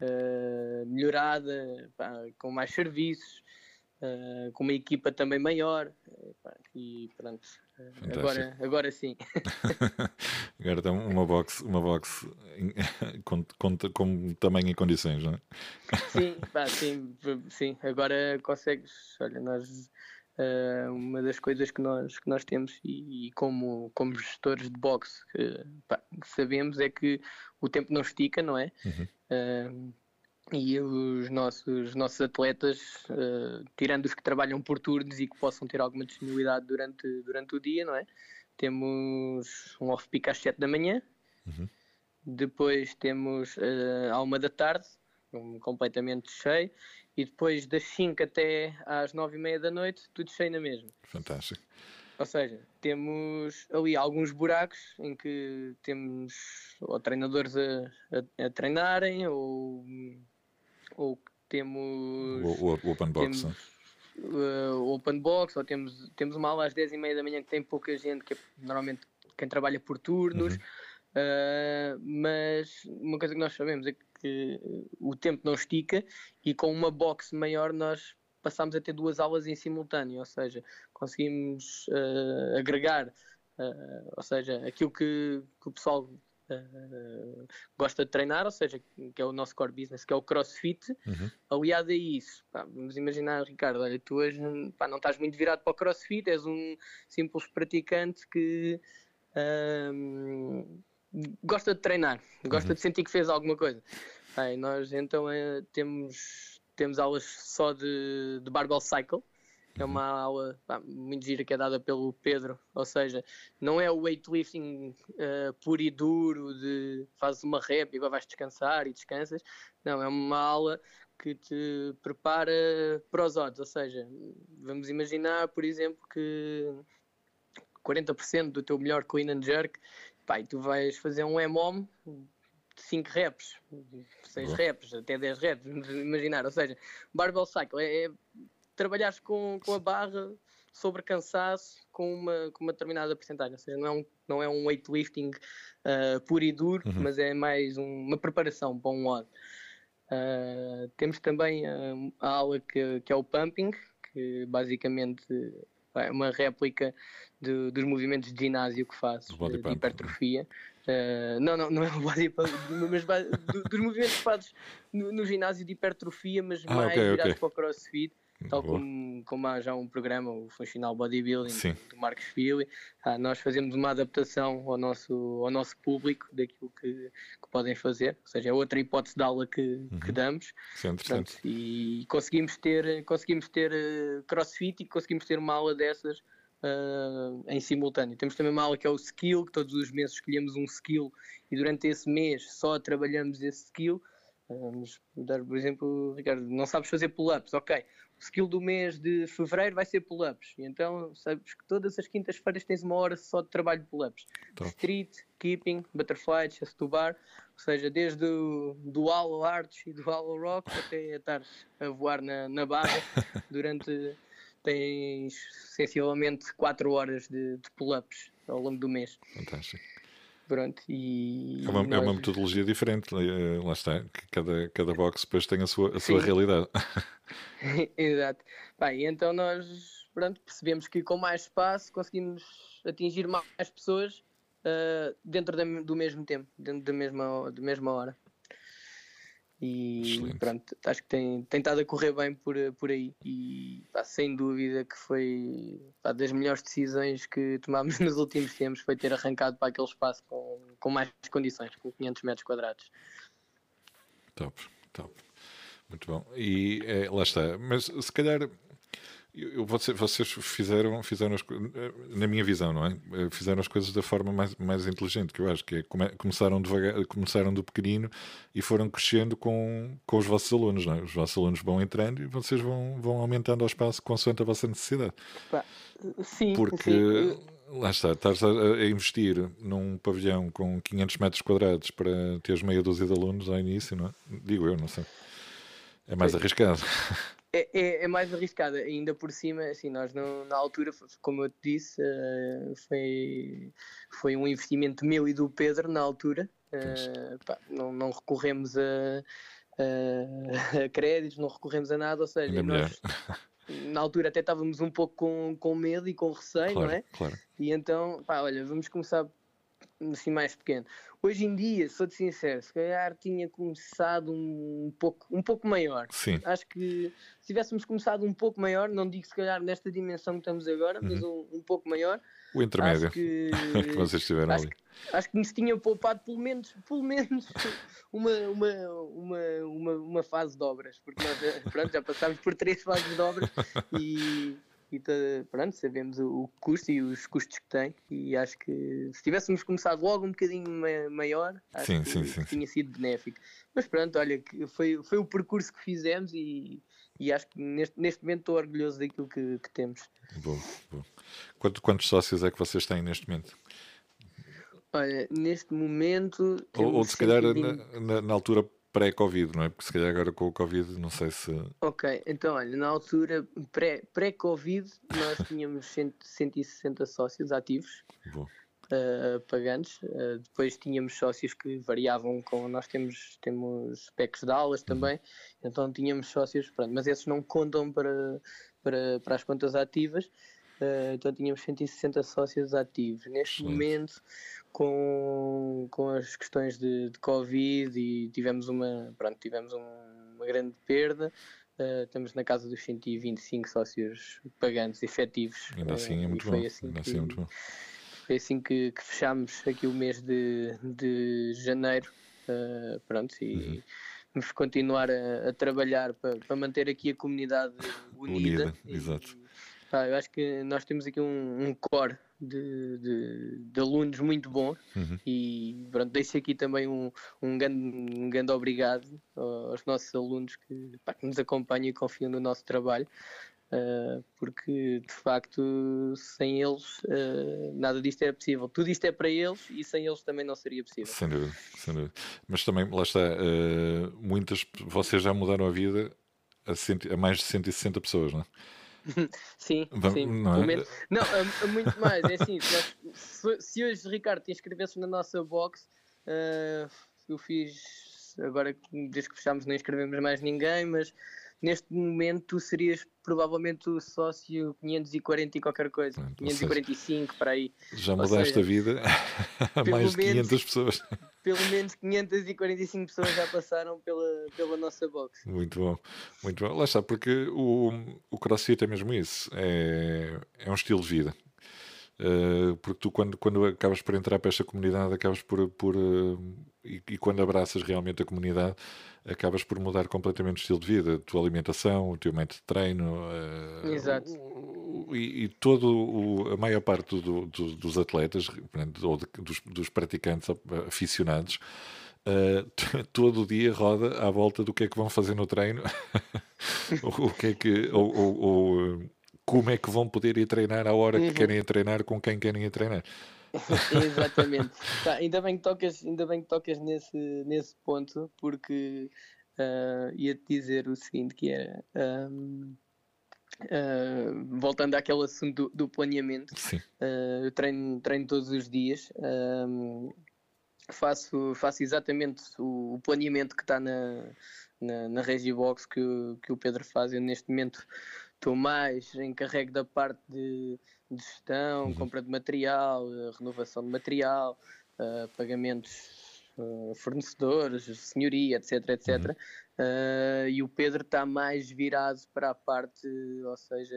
uh, melhorada, pá, com mais serviços, uh, com uma equipa também maior pá, e pronto, agora, agora sim. agora tem uma box, uma box com, com, com tamanho e condições, não é? Sim, pá, sim, sim, agora consegues, olha, nós Uh, uma das coisas que nós, que nós temos e, e como, como gestores de boxe que, pá, sabemos é que o tempo não estica, não é? Uhum. Uh, e os nossos, nossos atletas, uh, tirando os que trabalham por turnos e que possam ter alguma disponibilidade durante, durante o dia, não é? Temos um off-peak às 7 da manhã, uhum. depois temos uh, à 1 da tarde, um, completamente cheio, e depois das 5 até às 9 e meia da noite, tudo cheio na mesma. Fantástico. Ou seja, temos ali alguns buracos em que temos ou treinadores a, a, a treinarem ou, ou temos. O, o open box. Temos, uh, open box, ou temos, temos uma aula às 10 e meia da manhã que tem pouca gente, que é normalmente quem trabalha por turnos. Uhum. Uh, mas uma coisa que nós sabemos é que que o tempo não estica e com uma box maior nós passamos a ter duas aulas em simultâneo, ou seja, conseguimos uh, agregar, uh, ou seja, aquilo que, que o pessoal uh, gosta de treinar, ou seja, que é o nosso core business, que é o crossfit, uhum. aliado a isso, pá, vamos imaginar, Ricardo, olha, tu hoje pá, não estás muito virado para o crossfit, és um simples praticante que gosta de treinar, gosta uhum. de sentir que fez alguma coisa. Bem, nós então é, temos, temos aulas só de, de Barbell Cycle, é uma uhum. aula pá, muito gira que é dada pelo Pedro, ou seja, não é o weightlifting uh, puro e duro de fazes uma rep e agora vais descansar e descansas, não, é uma aula que te prepara para os odds, ou seja, vamos imaginar, por exemplo, que 40% do teu melhor clean and jerk Pá, tu vais fazer um MOM de 5 reps, 6 reps, até 10 reps, imaginar. Ou seja, barbell cycle é, é trabalhares com, com a barra sobre cansaço com uma, com uma determinada porcentagem. Ou seja, não é um, não é um weightlifting uh, puro e duro, uhum. mas é mais um, uma preparação para um lado. Uh, temos também uh, a aula que, que é o pumping, que basicamente uma réplica de, dos movimentos de ginásio que faço, de, de hipertrofia. Uh, não, não, não é o body pump, mas do, dos movimentos que fazes no, no, ginásio de hipertrofia, mas ah, mais okay, virados okay. para o crossfit, tal como, como há já um programa, o Functional Bodybuilding, Sim. do Marcos Fili. Ah, nós fazemos uma adaptação ao nosso, ao nosso público daquilo que, que podem fazer, ou seja, é outra hipótese de aula que, uhum. que damos. Sim, Portanto, e conseguimos ter, conseguimos ter uh, crossfit e conseguimos ter uma aula dessas uh, em simultâneo. Temos também uma aula que é o skill, que todos os meses escolhemos um skill e durante esse mês só trabalhamos esse skill. Vamos dar, por exemplo, Ricardo, não sabes fazer pull-ups, ok. O skill do mês de fevereiro vai ser pull-ups. E então sabes que todas as quintas-feiras tens uma hora só de trabalho de pull-ups. Street, keeping, butterfly, chest to bar, ou seja, desde o do hollow arch e do hollow rock até estar a voar na, na barra durante tens sensivelmente 4 horas de, de pull-ups ao longo do mês. Fantástico. Pronto, e é, uma, nós... é uma metodologia diferente, eh, lá está, cada, cada box depois tem a sua, a sua realidade. Exato. Bem, então nós pronto, percebemos que com mais espaço conseguimos atingir mais pessoas uh, dentro da, do mesmo tempo, dentro da mesma, da mesma hora. E Excelente. pronto, acho que tem, tem estado a correr bem por, por aí. E pá, sem dúvida que foi pá, das melhores decisões que tomámos nos últimos tempos foi ter arrancado para aquele espaço com, com mais condições, com 500 metros quadrados. Top, top. Muito bom. E é, lá está. Mas se calhar eu, vocês, vocês fizeram, fizeram as, na minha visão, não é? Fizeram as coisas da forma mais, mais inteligente, que eu acho que é, come, começaram, devagar, começaram do pequenino e foram crescendo com, com os vossos alunos, não é? Os vossos alunos vão entrando e vocês vão, vão aumentando ao espaço consoante a vossa necessidade. Sim, Porque, sim. lá está, estás a, a, investir num pavilhão com 500 metros quadrados para teres meia dúzia de alunos ao início, não é? Digo eu, não sei. É mais sim. arriscado. é, é, é, mais arriscada, ainda por cima, assim, nós não, na altura, como eu te disse, uh, foi, foi um investimento meu e do Pedro na altura, uh, pá, não, não recorremos a, a, a, créditos, não recorremos a nada, ou seja, nós, na altura até estávamos um pouco com, com medo e com receio, claro, não é? Claro. E então, pá, olha, vamos começar assim mais pequeno. Hoje em dia, sou-te sincero, se calhar tinha começado um pouco, um pouco maior. Sim. Acho que se tivéssemos começado um pouco maior, não digo se calhar nesta dimensão que estamos agora, mas uhum. um, um, pouco maior. O intermédio acho que, que vocês tiveram acho ali. Que, acho que nos tinha poupado pelo menos, pelo menos uma, uma, uma, uma, uma fase de obras, porque nós pronto, já passámos por três fases de obras e e pronto, sabemos o, o, custo e os custos que tem e acho que se tivéssemos começado logo um bocadinho maior, acho sim, que, sim, sim, tinha sido benéfico. Mas pronto, olha, foi, foi o percurso que fizemos e, e acho que neste, neste momento estou orgulhoso daquilo que, que temos. Bom, bom. Quanto, quantos sócios é que vocês têm neste momento? Olha, neste momento. Ou, ou se calhar na, na, na altura pré-Covid, não é? Porque se calhar agora com o Covid, não sei se. Ok, então olha, na altura pré-Covid nós tínhamos 160 sócios ativos. Uh, pagantes, uh, depois tínhamos sócios que variavam com. Nós temos, temos PECs de aulas também, uhum. então tínhamos sócios, pronto, mas esses não contam para, para, para as contas ativas, uh, então tínhamos 160 sócios ativos. Neste momento com, com as questões de, de Covid e tivemos uma, pronto, tivemos um, uma grande perda. Uh, estamos na casa dos 125 sócios pagantes efetivos. Ainda assim é muito bom. Assim Ainda assim é muito bom. Foi assim que, que fechámos aqui o mês de, de janeiro. Uh, pronto, e uhum. vamos continuar a, a trabalhar para, para, manter aqui a comunidade unida. unida e, exato. Pá, eu acho que nós temos aqui um, um core de, de, de, alunos muito bons uhum. e pronto, deixo aqui também um, um, grande, um grande obrigado aos nossos alunos que, pá, que nos acompanham e confiam no nosso trabalho. Uh, porque de facto sem eles uh, nada disto é possível. Tudo isto é para eles e sem eles também não seria possível. Sem dúvida, sem dúvida. Mas também, lá está, uh, muitas, vocês já mudaram a vida a, cento, a mais de 160 pessoas, não é? sim, Vamos, sim. Não, é? não a, a muito mais. É assim, se, se, hoje, Ricardo, te inscrevesses na nossa box, uh, eu fiz. Agora, desde que fechámos, não inscrevemos mais ninguém, mas neste momento tu serias provavelmente o sócio 540 e qualquer coisa. Pronto, 545 seja, para aí. Já mudaste a vida a mais de 500 menos, pessoas pelo menos 545 pessoas já passaram pela, pela nossa box. Muito bom, muito bom. Lá está, porque o, o CrossFit é mesmo isso, é, é um estilo de vida. Uh, porque tu, quando, quando acabas por entrar para esta comunidade, acabas por. por uh, e, e, quando abraças realmente a comunidade, acabas por mudar completamente o estilo de vida, a tua alimentação, o teu método de treino. Uh, Exato. E, e todo o, a maior parte do, do, dos atletas, ou de, dos, dos, praticantes aficionados, todo o dia roda à volta do que é que vão fazer no treino, o que é que. ou, ou, ou como é que vão poder ir treinar à hora que uhum. querem ir treinar com quem querem ir treinar. Exatamente. Tá, ainda, bem que tocas, ainda bem que tocas nesse, nesse ponto, porque uh, ia-te dizer o seguinte, que era... Um, Uh, voltando àquele assunto do, do planeamento, uh, eu treino, treino todos os dias, uh, faço, faço exatamente o, o planeamento que está na, na, na Regibox que, que o Pedro faz. Eu, neste momento, estou mais encarregue da parte de, de gestão, uhum. compra de material, renovação de material, pagamentos uh, fornecedores, senhoria, etc, etc. Uhum. Uh, e o Pedro está mais virado para a parte, ou seja,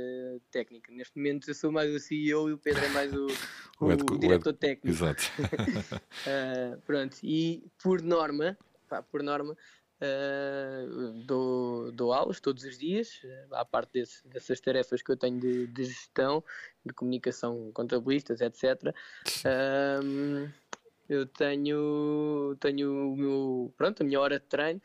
técnica. Neste momento eu sou mais o CEO e o Pedro é mais o, o, o diretor técnico. Exato. pronto, e por norma, pá, por norma, Uh, dou, dou aulas todos os dias, uh, à parte desse, dessas tarefas que eu tenho de, de gestão, de comunicação contabilistas, etc. Uh, eu tenho, tenho o meu, pronto, a minha hora de treino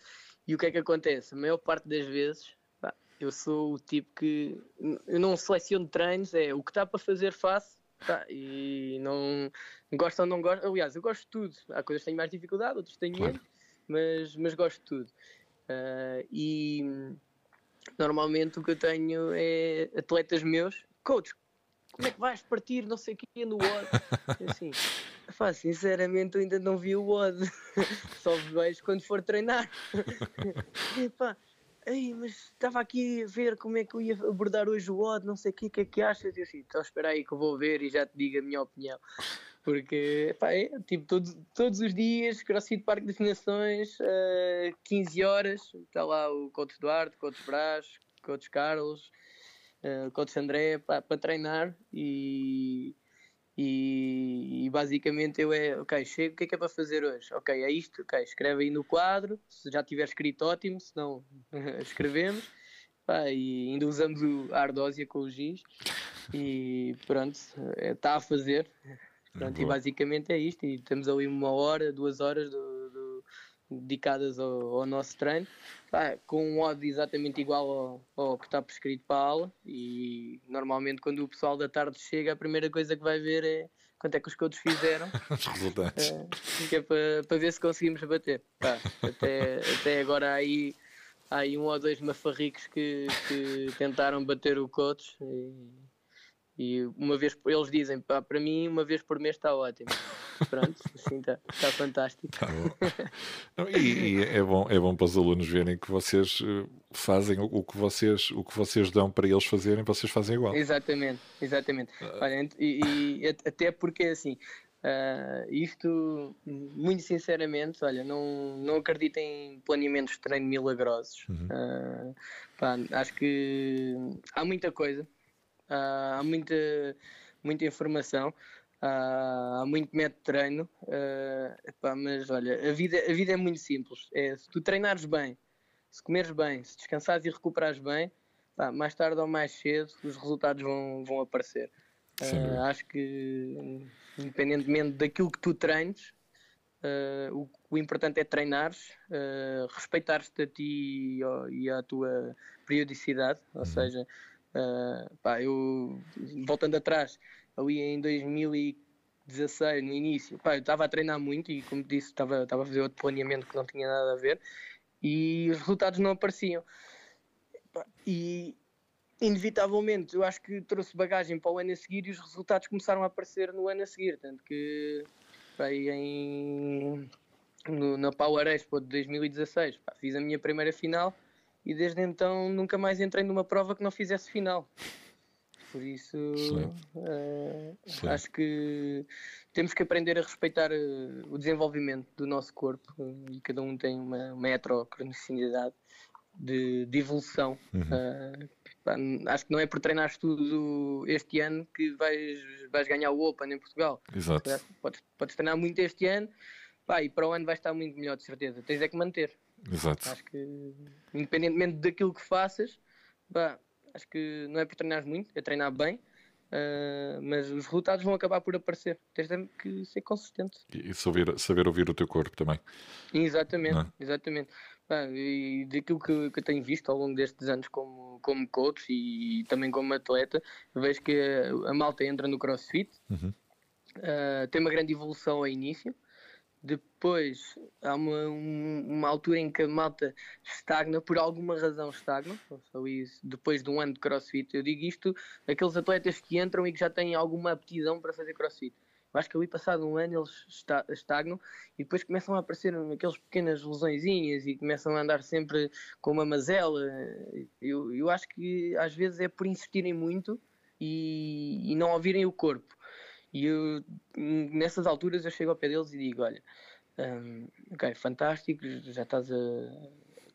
e o que é que acontece? A maior parte das vezes pá, eu sou o tipo que eu não seleciono treinos, é o que está para fazer faço Tá, e não gosto ou não gosto. Aliás, eu gosto de tudo. Há coisas que tenho mais dificuldade, outras tenho menos mas, mas gosto de tudo. Uh, e normalmente o que eu tenho é atletas meus, coach, como é que vais partir, não sei o que, no WOD? Assim, pá, sinceramente eu ainda não vi o WOD, só vejo quando for treinar. E, pá, Ei, mas estava aqui a ver como é que eu ia abordar hoje o WOD, não sei o que, o que é que achas? E assim, então espera aí que eu vou ver e já te digo a minha opinião. Porque, pá, é, tipo, todos, todos os dias, CrossFit Parque das Nações, uh, 15 horas, está lá o Coach Eduardo, Coach Brás, Coach Carlos, uh, Coach André, para treinar e e, e, basicamente eu é, ok, chego, o que é que é para fazer hoje? Ok, é isto, ok, escreve aí no quadro, se já tiver escrito ótimo, se não escrevemos, pá, e ainda usamos o, a ardósia com o giz e pronto, está a fazer. Pronto, e basicamente é isto, e temos ali uma hora, duas horas do, dedicadas ao, ao, nosso treino, com um odd exatamente igual ao, ao que está prescrito para a aula. E normalmente, quando o pessoal da tarde chega, a primeira coisa que vai ver é quanto é que os coaches fizeram. os resultados. É, que é para, para ver se conseguimos bater. Até, até agora há aí, há aí um ou dois mafarricos que, que tentaram bater o coach. E, e uma vez, eles dizem, para mim, uma vez por mês está ótimo. Pronto, assim está tá fantástico. Tá e, e, é, bom, é bom para os alunos verem que vocês eh, fazem o que vocês, o que vocês dão para eles fazerem, vocês fazem igual. Exatamente, exatamente. Uh... Olha, e, e, até porque assim. Uh, isto, muito sinceramente, olha, não, não acredito em planeamentos de treino milagrosos. Uhum. Uh, pá, acho que há muita coisa há muita, muita informação, há muito método de treino, uh, epá, mas olha, a vida, a vida é muito simples. É, se tu treinares bem, se comeres bem, se descansares e recuperares bem, pá, mais tarde ou mais cedo os resultados vão, vão aparecer. Uh, acho que, independentemente daquilo que tu treines, uh, o, o, importante é treinares, uh, respeitares-te a ti e, e à tua periodicidade, ou uhum. seja, pá, eu, voltando atrás, ali em 2016, no início, pá, eu estava a treinar muito e, como disse, estava, a fazer outro planeamento que não tinha nada a ver e os resultados não apareciam. E, inevitavelmente, eu acho que trouxe bagagem para o ano a seguir e os resultados começaram a aparecer no ano a seguir. Tanto que, pá, em, no, na Power Expo de 2016, pá, fiz a minha primeira final e desde então nunca mais entrei numa prova que não fizesse final. Por isso, uh, acho que temos que aprender a respeitar uh, o desenvolvimento do nosso corpo uh, e cada um tem uma, uma heterocronicidade de, de evolução. Uhum. Pá, acho que não é por treinares tudo este ano que vais, vais ganhar o Open em Portugal. Exato. Podes, podes treinar muito este ano pá, e para o ano vais estar muito melhor, de certeza. Tens é que manter. Exato. Acho que, independentemente daquilo que faças, bah, acho que não é por treinar muito, é treinar bem, uh, mas os resultados vão acabar por aparecer. Tens que ser consistente. E saber, saber ouvir o teu corpo também. Exatamente, é? exatamente. Bah, e daquilo que, que eu tenho visto ao longo destes anos como, como coach e, também como atleta, vejo que a, a malta entra no crossfit, uhum. uh, tem uma grande evolução ao início. Depois há uma, uma altura em que a malta estagna, por alguma razão estagna, depois de um ano de crossfit. Eu digo isto, aqueles atletas que entram e que já têm alguma aptidão para fazer crossfit. Eu acho que ali passado um ano eles estagnam e depois começam a aparecer aquelas pequenas lesõezinhas e começam a andar sempre com uma mazela. Eu, eu acho que às vezes é por insistirem muito e, e não ouvirem o corpo. E eu, nessas alturas eu chego ao pé deles e digo, olha, um, ok, fantástico, já estás a,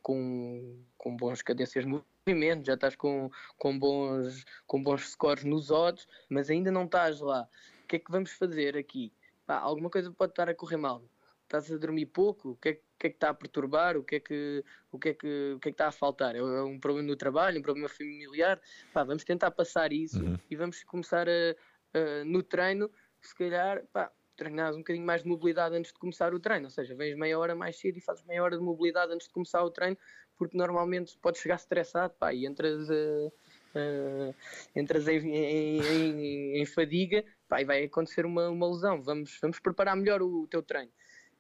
com, com bons cadências de movimento, já estás com, com, bons, com bons scores nos odds, mas ainda não estás lá. O que é que vamos fazer aqui? Pá, alguma coisa pode estar a correr mal. Estás a dormir pouco? O que é, que, é que está a perturbar? O que é que, o que, é que, o que, é que está a faltar? É, é um problema no trabalho, um problema familiar? Pá, vamos tentar passar isso uhum. e vamos começar a uh, no treino, se calhar, pá, treinares um bocadinho mais de mobilidade antes de começar o treino, ou seja, vens meia hora mais cedo e fazes meia hora de mobilidade antes de começar o treino, porque normalmente podes chegar estressado, pá, e entras, uh, uh, entras em, em, em, em, fadiga, pá, e vai acontecer uma, uma lesão, vamos, vamos preparar melhor o, o teu treino.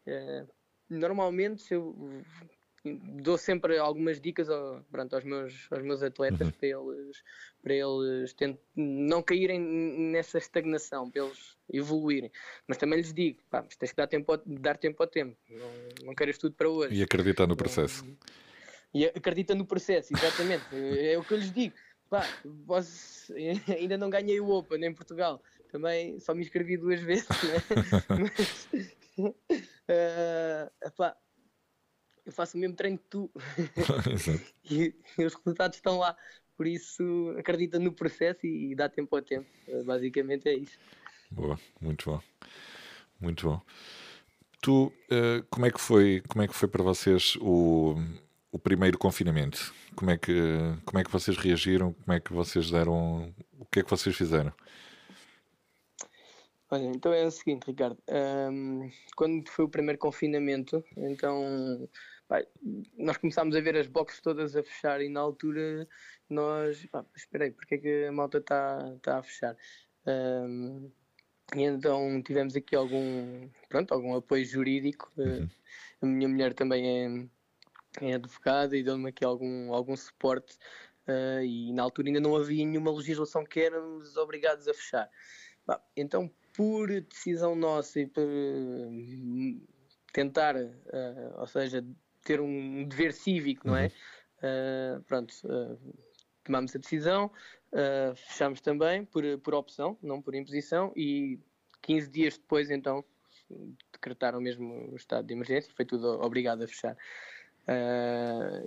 Uh, normalmente, se eu dou sempre algumas dicas ao, pronto, aos, meus, aos meus atletas uhum. para eles, para eles tent, não caírem nessa estagnação, para eles evoluírem. Mas também lhes digo, pá, tens que dar tempo, dar tempo ao tempo, não, não queres tudo para hoje. E acredita no processo. E acredita no processo, exatamente. é o que eu lhes digo. Pá, posso, ainda não ganhei o Open em Portugal. Também só me inscrevi duas vezes, né? Mas, uh, epá, eu faço o mesmo treino que tu e, e, os resultados estão lá. Por isso, acredita no processo e, e dá tempo ao tempo. Uh, basicamente é isso. Boa, muito bom. Muito bom. Tu, uh, como é que foi, como é que foi para vocês o, o primeiro confinamento? Como é que como é que vocês reagiram? Como é que vocês deram? O que é que vocês fizeram? Olha, então é o seguinte, Ricardo. Um, quando foi o primeiro confinamento, então nós começámos a ver as boxes todas a fechar e na altura nós, pá, esperei, porque é que a malta está tá a fechar? Um, e então tivemos aqui algum, pronto, algum apoio jurídico. Uhum. A minha mulher também é, é advogada e deu-me aqui algum, algum suporte. Uh, e na altura ainda não havia nenhuma legislação que éramos obrigados a fechar. Bah, então, por decisão nossa e por hum, tentar, uh, ou seja, ter um dever cívico, não é? Uh, pronto, uh, tomámos a decisão, uh, fechámos também por, por opção, não por imposição, e 15 dias depois, então, decretaram mesmo o estado de emergência, foi tudo obrigado a fechar.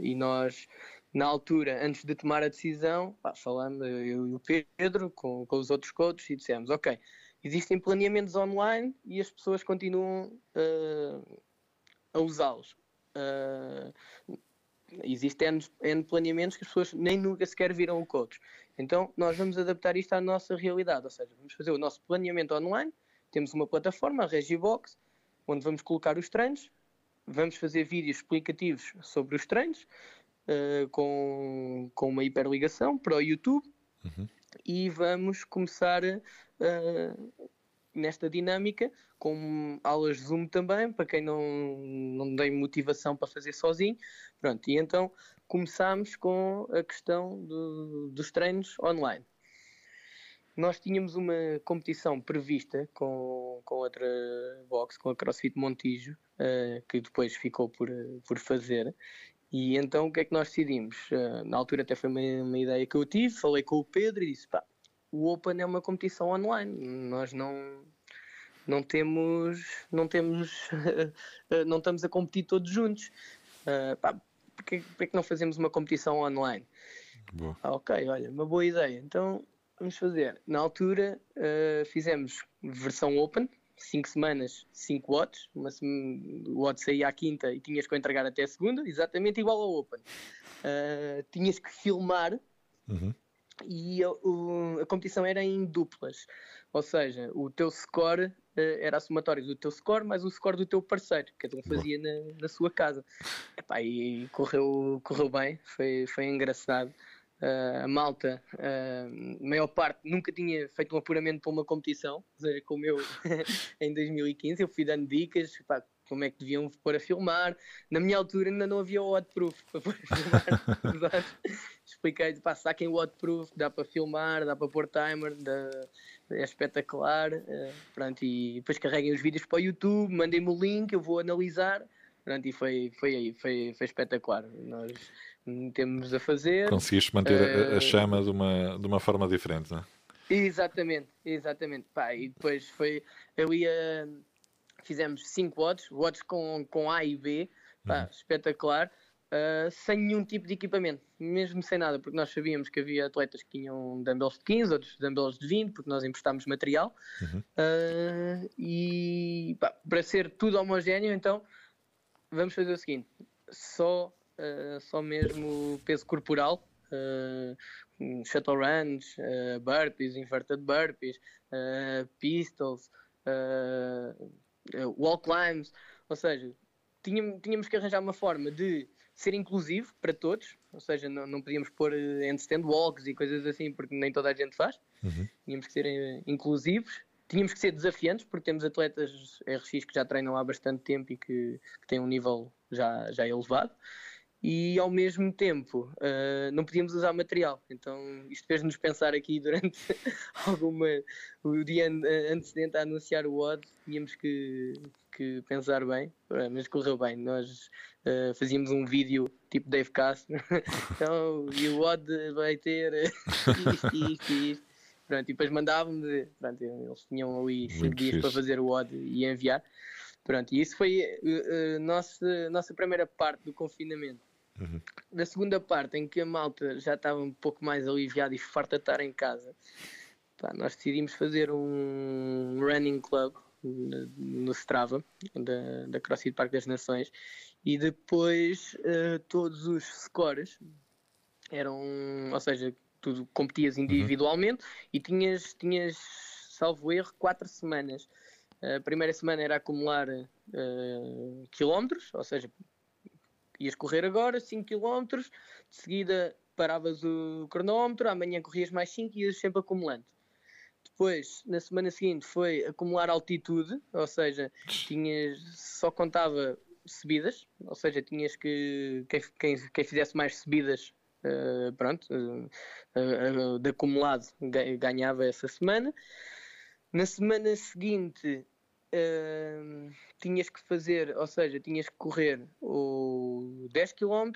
e nós, na altura, antes de tomar a decisão, pá, falamos, eu e o Pedro, com, com os outros coaches, e dissemos: Ok, existem planeamentos online e as pessoas continuam uh, a usá-los. Uh, existem N, N, planeamentos que as pessoas nem nunca sequer viram o coach. Então, nós vamos adaptar isto à nossa realidade, ou seja, vamos fazer o nosso planeamento online, temos uma plataforma, a Regibox, onde vamos colocar os treinos, vamos fazer vídeos explicativos sobre os treinos, uh, com, com uma hiperligação para o YouTube, uhum. e vamos começar uh, nesta dinâmica, com aulas Zoom também, para quem não, não tem motivação para fazer sozinho. Pronto, e então começámos com a questão do, dos treinos online. Nós tínhamos uma competição prevista com, com outra box, com a CrossFit Montijo, uh, que depois ficou por, por fazer. E então o que é que nós decidimos? Uh, na altura até foi uma, uma ideia que eu tive, falei com o Pedro e disse: pá, o Open é uma competição online. Nós não não temos não temos não estamos a competir todos juntos. Uh, pá, porque, porque é que não fazemos uma competição online? Ah, ok, olha, uma boa ideia. Então vamos fazer. Na altura uh, fizemos versão Open, 5 semanas, 5 watts. Uma, o watt saía à quinta e tinhas que entregar até a segunda, exatamente igual ao Open. Uh, tinhas que filmar. Uhum e a, o, a competição era em duplas, ou seja, o teu score era a somatória do teu score mais o score do teu parceiro, cada um fazia na, na, sua casa. Epá, e correu, correu bem, foi, foi engraçado. Uh, a malta, uh, a maior parte, nunca tinha feito um apuramento para uma competição, seja, como eu em 2015, eu fui dando dicas, epá, como é que deviam pôr a filmar. Na minha altura ainda não havia o wattproof para pôr a filmar. Expliquei, pá, saquem o wattproof, dá para filmar, dá para pôr timer, dá, é espetacular. Uh, pronto, e depois carreguem os vídeos para o YouTube, mandem-me o link, eu vou analisar. Pronto, e foi, foi aí, foi, foi espetacular. Nós temos a fazer. Conseguiste manter uh, a, a, chama de uma, de uma forma diferente, não é? Exatamente, exatamente. Pá, e depois foi. Eu ia fizemos 5 watts, watts com, com A e B, pá, uhum. espetacular, uh, sem nenhum tipo de equipamento, mesmo sem nada, porque nós sabíamos que havia atletas que tinham dumbbells de 15, outros dumbbells de 20, porque nós emprestámos material, uhum. uh, e pá, para ser tudo homogéneo, então vamos fazer o seguinte: só, uh, só mesmo peso corporal. Shuttle runs, burpees, inverted burpees, pistols, wall climbs, ou seja, tínhamos, tínhamos que arranjar uma forma de ser inclusivo para todos, ou seja, não, não podíamos pôr handstand walks e coisas assim, porque nem toda a gente faz, uhum. tínhamos que ser uh, inclusivos tínhamos que ser desafiantes, porque temos atletas RX que já treinam há bastante tempo e que, que têm um nível já, já elevado e ao mesmo tempo uh, não podíamos usar material. Então isto fez-nos pensar aqui durante alguma o dia antecedente a anunciar o OD, tínhamos que, que pensar bem, mas correu bem. Nós uh, fazíamos um vídeo tipo Dave Castro, então, e o OD vai ter isto, isto, isto. Pronto, e depois mandávamos, pronto, eles tinham ali 5 dias para fazer o OD e enviar. Pronto, e isso foi a uh, nossa, nossa primeira parte do confinamento. Uhum. Na segunda parte, em que a malta já estava um pouco mais aliviada e farta de estar em casa, pá, nós decidimos fazer um running club no, Strava, da, da CrossFit Parque das Nações, e depois uh, todos os scores eram, ou seja, tu competias uhum. individualmente uhum. e tinhas, tinhas, salvo erro, quatro semanas. A primeira semana era acumular uh, quilómetros, ou seja, ias correr agora 5 km, de seguida paravas o cronómetro, amanhã corrias mais 5 e ias sempre acumulando. Depois, na semana seguinte, foi acumular altitude, ou seja, tinhas, só contava subidas, ou seja, tinhas que, quem, quem, quem fizesse mais subidas, uh, pronto, uh, uh, de acumulado ganhava essa semana. Na semana seguinte, tinhas que fazer, ou seja, tinhas que correr ou 10 km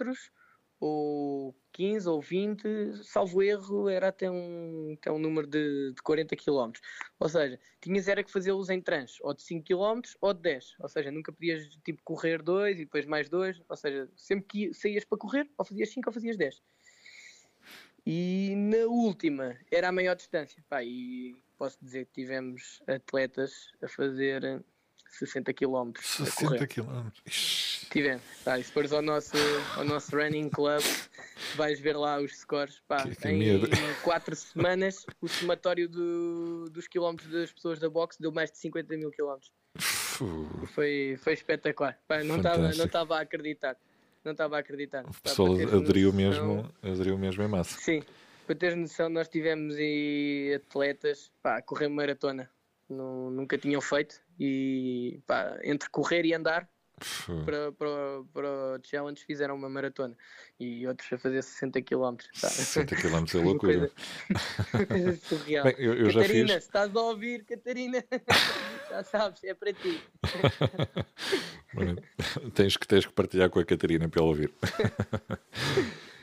ou 15 ou 20, salvo erro, era até um, até um número de, de 40 km. Ou seja, tinhas era que fazê-los em trans, ou de 5 km ou de 10. Ou seja, nunca podias tipo correr 2 e depois mais 2. Ou seja, sempre que saías para correr, ou fazias 5 ou fazias 10. E na última era a maior distância. Pá, e posso dizer que tivemos atletas a fazer 60 km. 60 km. Tivemos. Tá, e se fores ao nosso, ao nosso running club, vais ver lá os scores. Pá, que, que em 4 semanas, o somatório do, dos quilómetros das pessoas da boxe deu mais de 50 mil quilómetros. Foi, foi espetacular. Pá, não estava a acreditar. Não estava a acreditar. O pessoal aderiu, mesmo, aderiu mesmo em massa. Sim, para teres noção, nós tivemos aí atletas pá, a correr maratona. Não, nunca tinham feito e pá, entre correr e andar para, para, para o challenge fizeram uma maratona e outros a fazer 60 km. 60 km é loucura. coisa surreal. Bem, eu, eu Catarina, fiz... se estás a ouvir, Catarina, já sabes, é para ti. tens, que, tens que partilhar com a Catarina para ela ouvir.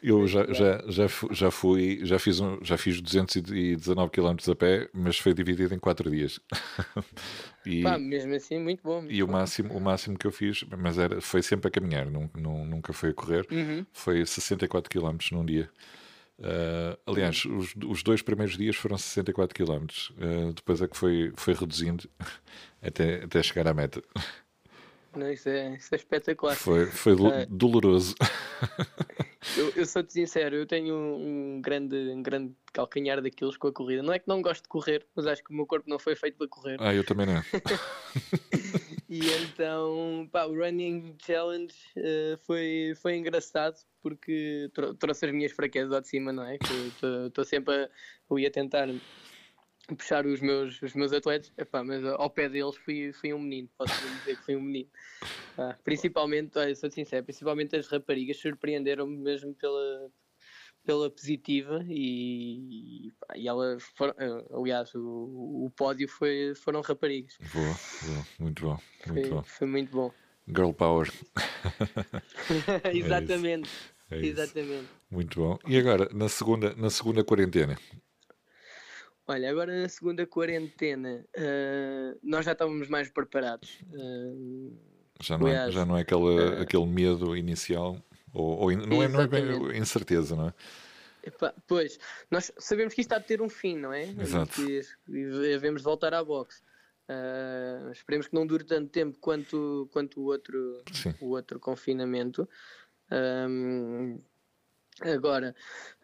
Eu já, já, já, já fui, já fiz, um, já fiz 219 km a pé, mas foi dividido em 4 dias. e, Pá, mesmo assim, muito bom. Muito e o máximo, o máximo que eu fiz, mas era, foi sempre a caminhar, nunca, nunca foi a correr, uhum. foi 64 km num dia. Uh, aliás, os, os, dois primeiros dias foram 64 km, uh, depois é que foi, foi reduzindo até, até chegar à meta. Não, isso, é, isso é espetacular. Foi, foi uh, doloroso. Eu, eu sou-te sincero, eu tenho um grande, um grande calcanhar daqueles com a corrida. Não é que não gosto de correr, mas acho que o meu corpo não foi feito para correr. Ah, eu também não. e então, pá, o Running Challenge uh, foi, foi engraçado porque trouxe as minhas fraquezas lá de cima, não é? Estou sempre a, eu ia tentar puxar os meus, os meus atletas, epá, mas ao pé deles fui, fui um menino, posso dizer que fui um menino. Ah, principalmente, olha, sou sincero, principalmente as raparigas surpreenderam-me mesmo pela, pela positiva e, e ela, for, aliás, o, o pódio foi, foram raparigas. Boa, boa, muito bom, muito foi, bom. Foi muito bom. Girl Power. exatamente. É é exatamente. Muito bom. E agora, na segunda, na segunda quarentena, Olha, agora na segunda quarentena uh, nós já estávamos mais preparados. Uh, já, não é, já não é aquele, uh, aquele medo inicial, ou, ou não, é, não é bem incerteza, não é? Epá, pois, nós sabemos que isto está a ter um fim, não é? Exato. E devemos voltar à boxe. Uh, esperemos que não dure tanto tempo quanto, quanto o, outro, o outro confinamento. Um, agora,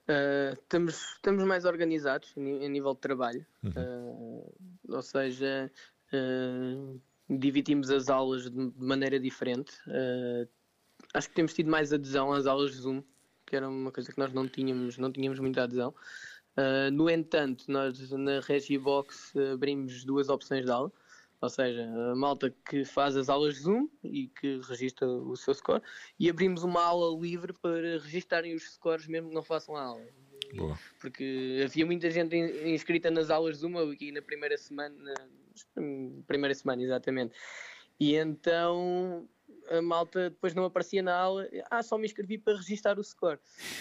Uh, estamos, estamos mais organizados em nível de trabalho, uhum. uh, ou seja, uh, dividimos as aulas de maneira diferente. acho que temos tido mais adesão às aulas de Zoom, que era uma coisa que nós não tínhamos, não tínhamos muita adesão. No entanto, nós na Regibox abrimos duas opções de aula, ou seja, a malta que faz as aulas Zoom e que registra o seu score, e abrimos uma aula livre para registarem os scores mesmo que não façam a aula. Boa. Porque havia muita gente inscrita nas aulas Zoom aqui na primeira semana, primeira semana exatamente. E então a malta depois não aparecia na aula, ah, só me inscrevi para registar o score.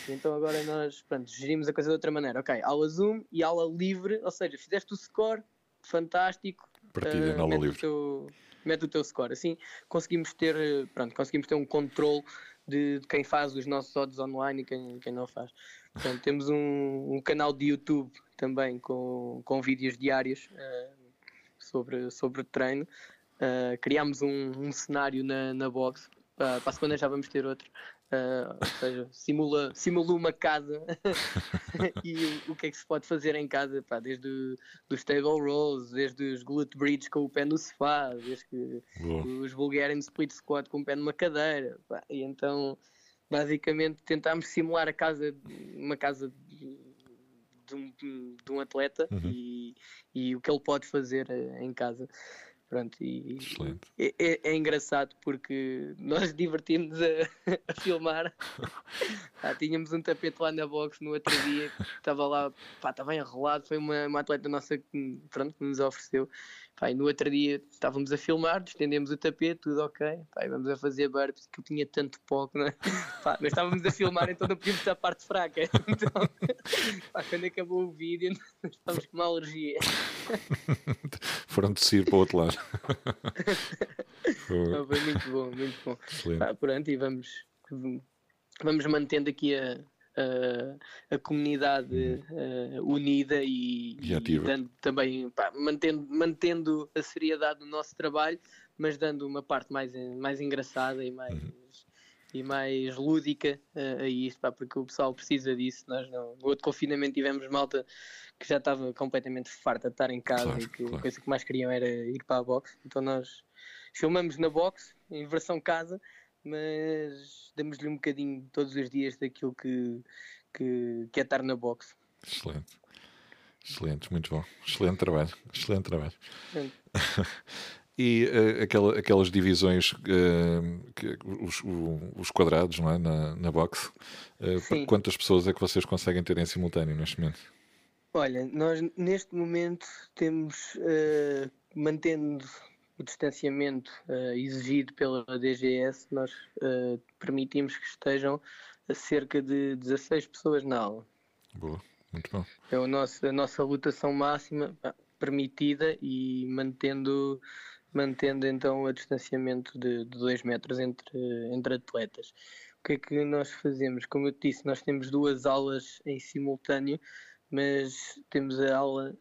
Então agora nós, pronto, gerimos a coisa de outra maneira. Ok, aula Zoom e aula livre, ou seja, fizeste o score, fantástico. Partida uh, na aula livre. Teu, mete o teu score. Assim conseguimos ter, pronto, conseguimos ter um controle de, de quem faz os nossos odds online e quem, quem não faz. Portanto, temos um, um, canal de YouTube também com, com vídeos diários uh, sobre, sobre o treino. Uh, criámos um, um, cenário na, na box. Para a semana já vamos ter outro. Uh, ou seja, simula, simula uma casa e o, o, que é que se pode fazer em casa, pá, desde os table rolls, desde os glute bridge com o pé no sofá, desde que, os Bulgarian split squat com o pé numa cadeira. Pá, e então, basicamente, tentámos simular a casa, uma casa de, de, um, de um, atleta uhum. e, e o que ele pode fazer eh, em casa. Pronto, e é, é, é, engraçado porque nós divertimos a, a filmar. ah, tínhamos um tapete lá na box no outro dia estava lá, pá, estava enrolado. Foi uma, uma atleta nossa que, pronto, que nos ofereceu. Pá, e no outro dia estávamos a filmar, estendemos o tapete, tudo ok. Pá, vamos a fazer burpees que eu tinha tanto pó, não é? pá, mas estávamos a filmar, então não podíamos estar a parte fraca. Então, pá, quando acabou o vídeo, estávamos com uma alergia. Foram descer para o outro lado. foi. foi muito bom, muito bom. Pá, pronto, e vamos, vamos mantendo aqui a, a, comunidade uh, unida e, e, e dando também pá, mantendo, mantendo a seriedade do nosso trabalho, mas dando uma parte mais, mais engraçada e mais, uhum. e mais lúdica uh, a isso, pá, porque o pessoal precisa disso. Nós não, no outro confinamento tivemos malta que já estava completamente farta de estar em casa claro, e que claro. a coisa que mais queriam era ir para a box. Então nós filmamos na box, em versão casa, mas damos-lhe um bocadinho todos os dias daquilo que, que, que é estar na box. Excelente. Excelente, muito bom. Excelente trabalho. Excelente trabalho. e uh, aquela, aquelas divisões, uh, que, os, os, quadrados não é? na, na box, uh, quantas pessoas é que vocês conseguem ter em simultâneo neste momento? Olha, nós neste momento temos, uh, mantendo o distanciamento uh, exigido pela DGS, nós uh, permitimos que estejam cerca de 16 pessoas na aula. Boa, muito bom. É o nosso, a nossa lotação máxima permitida e mantendo, mantendo então o distanciamento de 2 metros entre, entre atletas. O que é que nós fazemos? Como eu te disse, nós temos duas aulas em simultâneo mas temos a aula,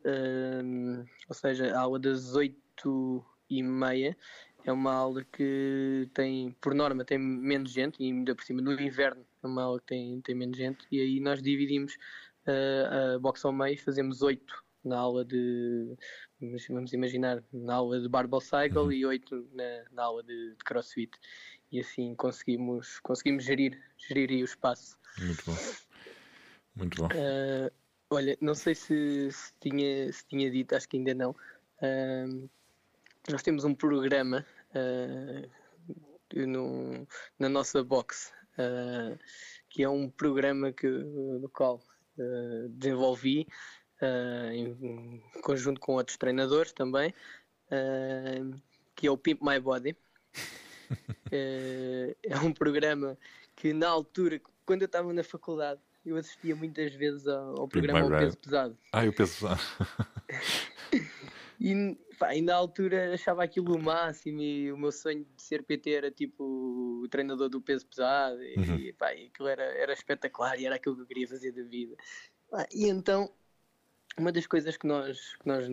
um, ou seja, a aula das 8 e meia é uma aula que tem, por norma, tem menos gente e ainda por cima no inverno é uma aula que tem, tem menos gente e aí nós dividimos uh, a box ao meio, fazemos 8 na aula de, vamos imaginar, na aula de Barbell Cycle uhum. e 8 na, na aula de, de, CrossFit e assim conseguimos, conseguimos gerir, gerir o espaço. Muito bom. Muito bom. Uh, Olha, não sei se, se, tinha, se tinha dito, acho que ainda não. Uh, nós temos um programa uh, no, na nossa box, uh, que é um programa que, no qual ah, desenvolvi em conjunto com outros treinadores também, que é o Pimp My Body. é um programa que na altura, quando eu estava na faculdade, eu assistia muitas vezes ao, ao programa O Peso Pesado. Ah, o Peso Pesado. e, pá, e na altura achava aquilo o máximo e o meu sonho de ser PT era tipo o treinador do peso pesado e, uhum. e, pá, aquilo era, era espetacular e era aquilo que eu queria fazer da vida. Pá, e então uma das coisas que nós, que nós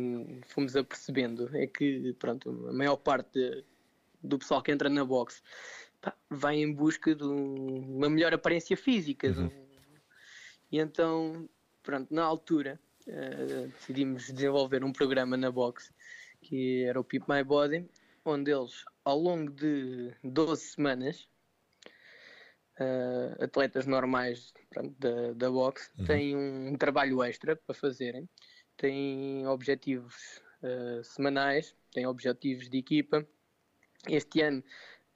fomos apercebendo é que pronto, a maior parte de, do pessoal que entra na boxe pá, vai em busca de um, uma melhor aparência física, uhum. de e então, pronto, na altura uh, decidimos desenvolver um programa na box que era o Peep My Body, onde eles, ao longo de 12 semanas, uh, atletas normais pronto, da, da boxe uhum. têm um, trabalho extra para fazerem, têm objetivos uh, semanais, têm objetivos de equipa. Este ano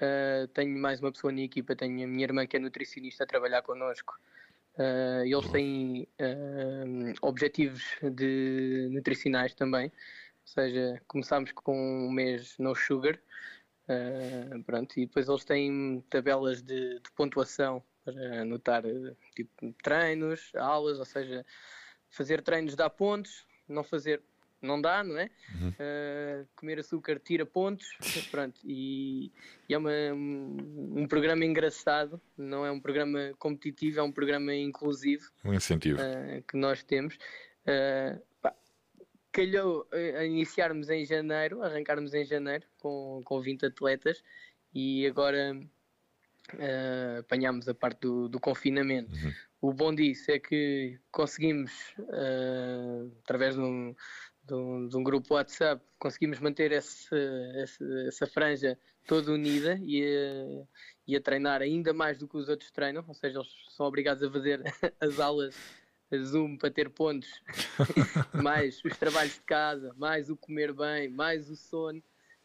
uh, tenho mais uma pessoa na equipa, tenho a minha irmã que é nutricionista a trabalhar connosco. Uh, eles têm objetivos de nutricionais também, ou seja, começámos com um mês no sugar, Uh, pronto, e depois eles têm tabelas de, de pontuação para anotar tipo, treinos, aulas, ou seja, fazer treinos dá pontos, não fazer não dá, não é? Uhum. Uh, comer açúcar tira pontos, pronto, e, e é uma, um, um, programa engraçado, não é um programa competitivo, é um programa inclusivo. Um incentivo. Uh, que nós temos. Uh, calhou a iniciarmos em janeiro, arrancarmos em janeiro com, com 20 atletas e agora uh, apanhámos a parte do, do confinamento. Uhum. O bom disso é que conseguimos, uh, através de um, de, um, de um, grupo WhatsApp, conseguimos manter esse, esse, essa franja toda unida e a, e a treinar ainda mais do que os outros treinam, ou seja, eles são obrigados a fazer as aulas Zoom para ter pontos, mais os trabalhos de casa, mais o comer bem, mais o sono.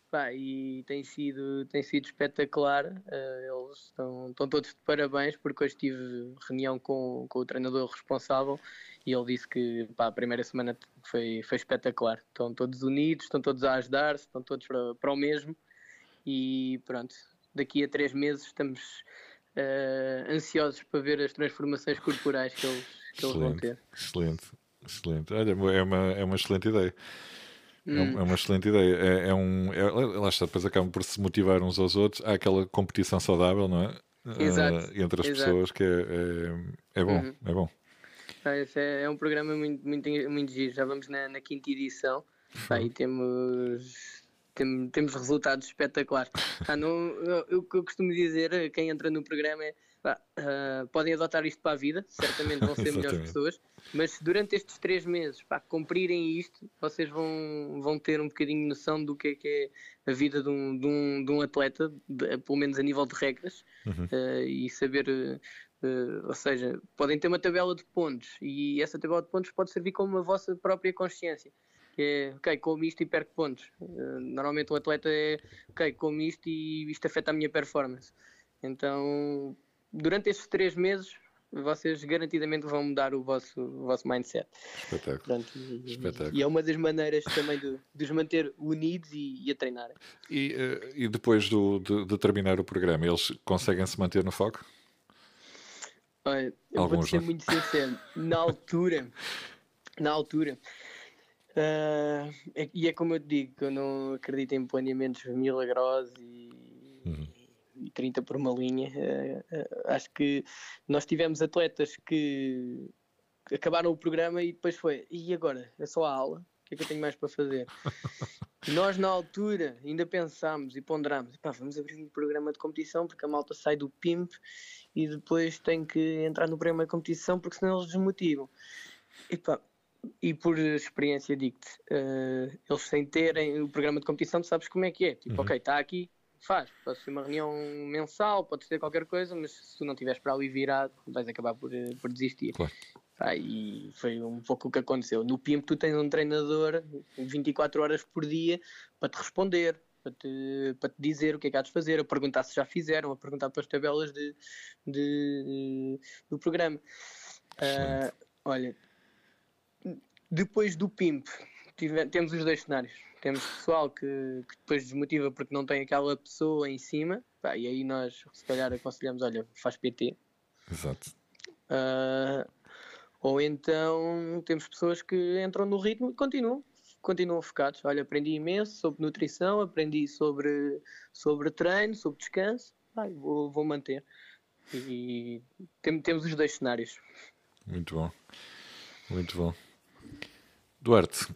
Pá, e tem sido, tem sido espetacular. Uh, eles estão, estão todos de parabéns, porque hoje tive reunião com, com o treinador responsável e ele disse que pá, a primeira semana foi, foi espetacular. Estão todos unidos, estão todos a ajudar-se, estão todos para, para o mesmo. E pronto, daqui a três meses estamos uh, ansiosos para ver as transformações corporais que eles, que eles vão ter. Excelente, excelente. Olha, é uma, é uma excelente ideia. É, hum. é, uma excelente ideia. É, é um, é, lá está, depois acabam por se motivar uns aos outros. Há aquela competição saudável, não é? Exato. Uh, entre as Exato. pessoas que é, é, é bom. Uhum. É bom. Ah, esse é, é, um programa muito, muito, muito giro. Já vamos na, na quinta edição uhum. e temos, tem, temos resultados espetaculares. Ah, não, eu, o que eu costumo dizer, quem entra no programa é uh, podem adotar isto para a vida, certamente vão ser melhores pessoas, mas se durante estes três meses pá, cumprirem isto, vocês vão, vão ter um bocadinho de noção do que é, que é a vida de um, de um, de um atleta, de, pelo menos a nível de regras, uhum. uh, e saber. Uh, ou seja, podem ter uma tabela de pontos e essa tabela de pontos pode servir como a vossa própria consciência. Que é, ok, como isto e perco pontos. Uh, normalmente um atleta é, ok, como isto e isto afeta a minha performance. Então durante estes três meses vocês garantidamente vão mudar o vosso, o vosso mindset. Espetáculo. Pronto, e, Espetáculo. e, é uma das maneiras também de, de os manter unidos e, e a treinarem. E, uh, e depois do, de, de, terminar o programa, eles conseguem se manter no foco? Olha, eu Alguns, vou ser muito sincero, na altura, na altura, uh, é, e é como eu te digo, que eu não acredito em planeamentos milagrosos e, uhum e 30 por uma linha. Uh, uh, acho que nós tivemos atletas que acabaram o programa e depois foi, e agora? É só a aula? O que é que eu tenho mais para fazer? nós, na altura, ainda pensámos e ponderámos: pá, vamos abrir um programa de competição porque a malta sai do PIMP e depois tem que entrar no programa de competição porque senão eles desmotivam. E, pá, e por experiência digo-te, uh, eles sem terem o programa de competição, tu sabes como é que é. Tipo, uhum. ok, está aqui, faz. Pode ser uma reunião mensal, pode ser qualquer coisa, mas se tu não estiveres para ali virado, vais acabar por, eh, por desistir. Claro. Ah, e foi um pouco o que aconteceu. No PIM tu tens um treinador 24 horas por dia para te responder, para te, para te dizer o que é que há de fazer, a perguntar se já fizeram, a perguntar para as tabelas de, de do programa. Uh, olha, depois do PIMP, tive, temos os dois cenários temos pessoal que, que, depois desmotiva porque não tem aquela pessoa em cima, pá, e aí nós se calhar aconselhamos, olha, faz PT. Exato. Uh, ou então temos pessoas que entram no ritmo e continuam, continuam focados. Olha, aprendi imenso sobre nutrição, aprendi sobre, sobre treino, sobre descanso, vou, vou manter. E tem, temos os dois cenários. Muito bom, muito bom. Duarte,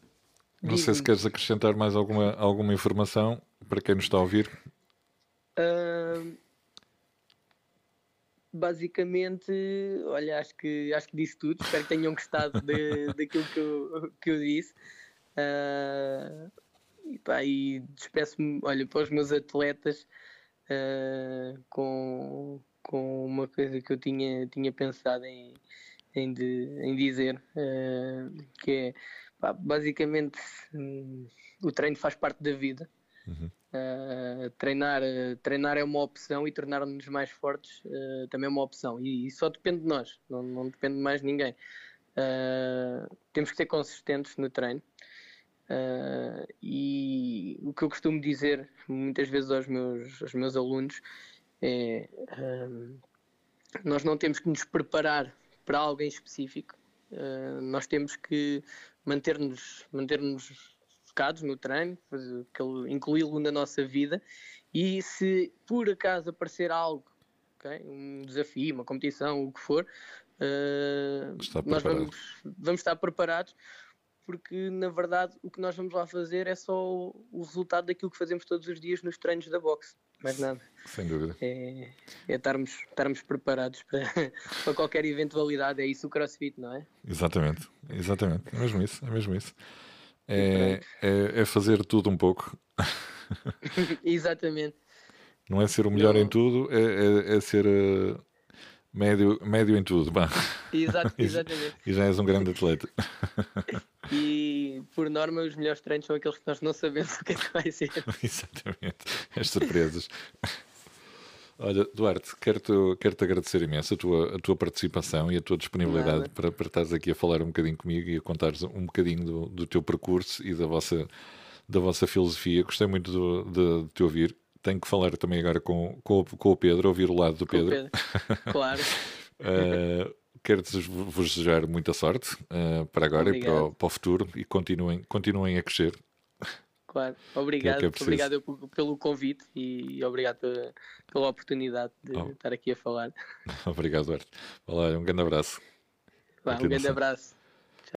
não sei se queres acrescentar mais alguma, alguma informação para quem nos está a ouvir. Uh, basicamente, olha, acho que, acho que disse tudo. Espero que tenham gostado de, daquilo que eu, que eu disse. Uh, e, pá, e despeço-me, olha, para os meus atletas uh, com, com uma coisa que eu tinha, tinha pensado em, em, de, em dizer, uh, que é pá, basicamente um, o treino faz parte da vida. Uhum. Uh, treinar, uh, treinar é uma opção e tornar-nos mais fortes uh, também é uma opção e, e, só depende de nós, não, não depende de mais ninguém. temos que ser consistentes no treino e o que eu costumo dizer muitas vezes aos meus, aos meus alunos é nós não temos que nos preparar para algo em específico, nós temos que manter-nos manter-nos focados no treino, incluí-lo na nossa vida. E se por acaso aparecer algo, okay, um desafio, uma competição, o que for, uh, nós vamos, vamos estar preparados porque na verdade o que nós vamos lá fazer é só o resultado daquilo que fazemos todos os dias nos treinos da boxe, mais nada. Sem dúvida. É, é estarmos, estarmos preparados para, para qualquer eventualidade, é isso o crossfit, não é? Exatamente, exatamente, é mesmo isso, é mesmo isso. É, é, é, fazer tudo um pouco. Exatamente. Não é ser o melhor Não. em tudo, é, é, é ser uh, médio, médio em tudo. Bah. Exato, exatamente. e já és um grande atleta. e por norma, os melhores treinos são aqueles que nós não sabemos o que é que vai ser. exatamente. As surpresas. Olha, Duarte, quero-te quero -te agradecer imenso a tua, a tua participação e a tua disponibilidade para, para estares aqui a falar um bocadinho comigo e a contares um bocadinho do, do teu percurso e da vossa, da vossa filosofia. Gostei muito do, de, de te ouvir. Tenho que falar também agora com, com, com o Pedro, ouvir o lado do Pedro. Pedro. Claro. uh, Quero-vos desejar muita sorte uh, para agora Obrigado. e para o, para o futuro e continuem, continuem a crescer. Claro, obrigado, é é obrigado pelo convite e obrigado pela, oportunidade de oh. estar aqui a falar. Obrigado. Olá, um grande abraço. Vá, um grande abraço.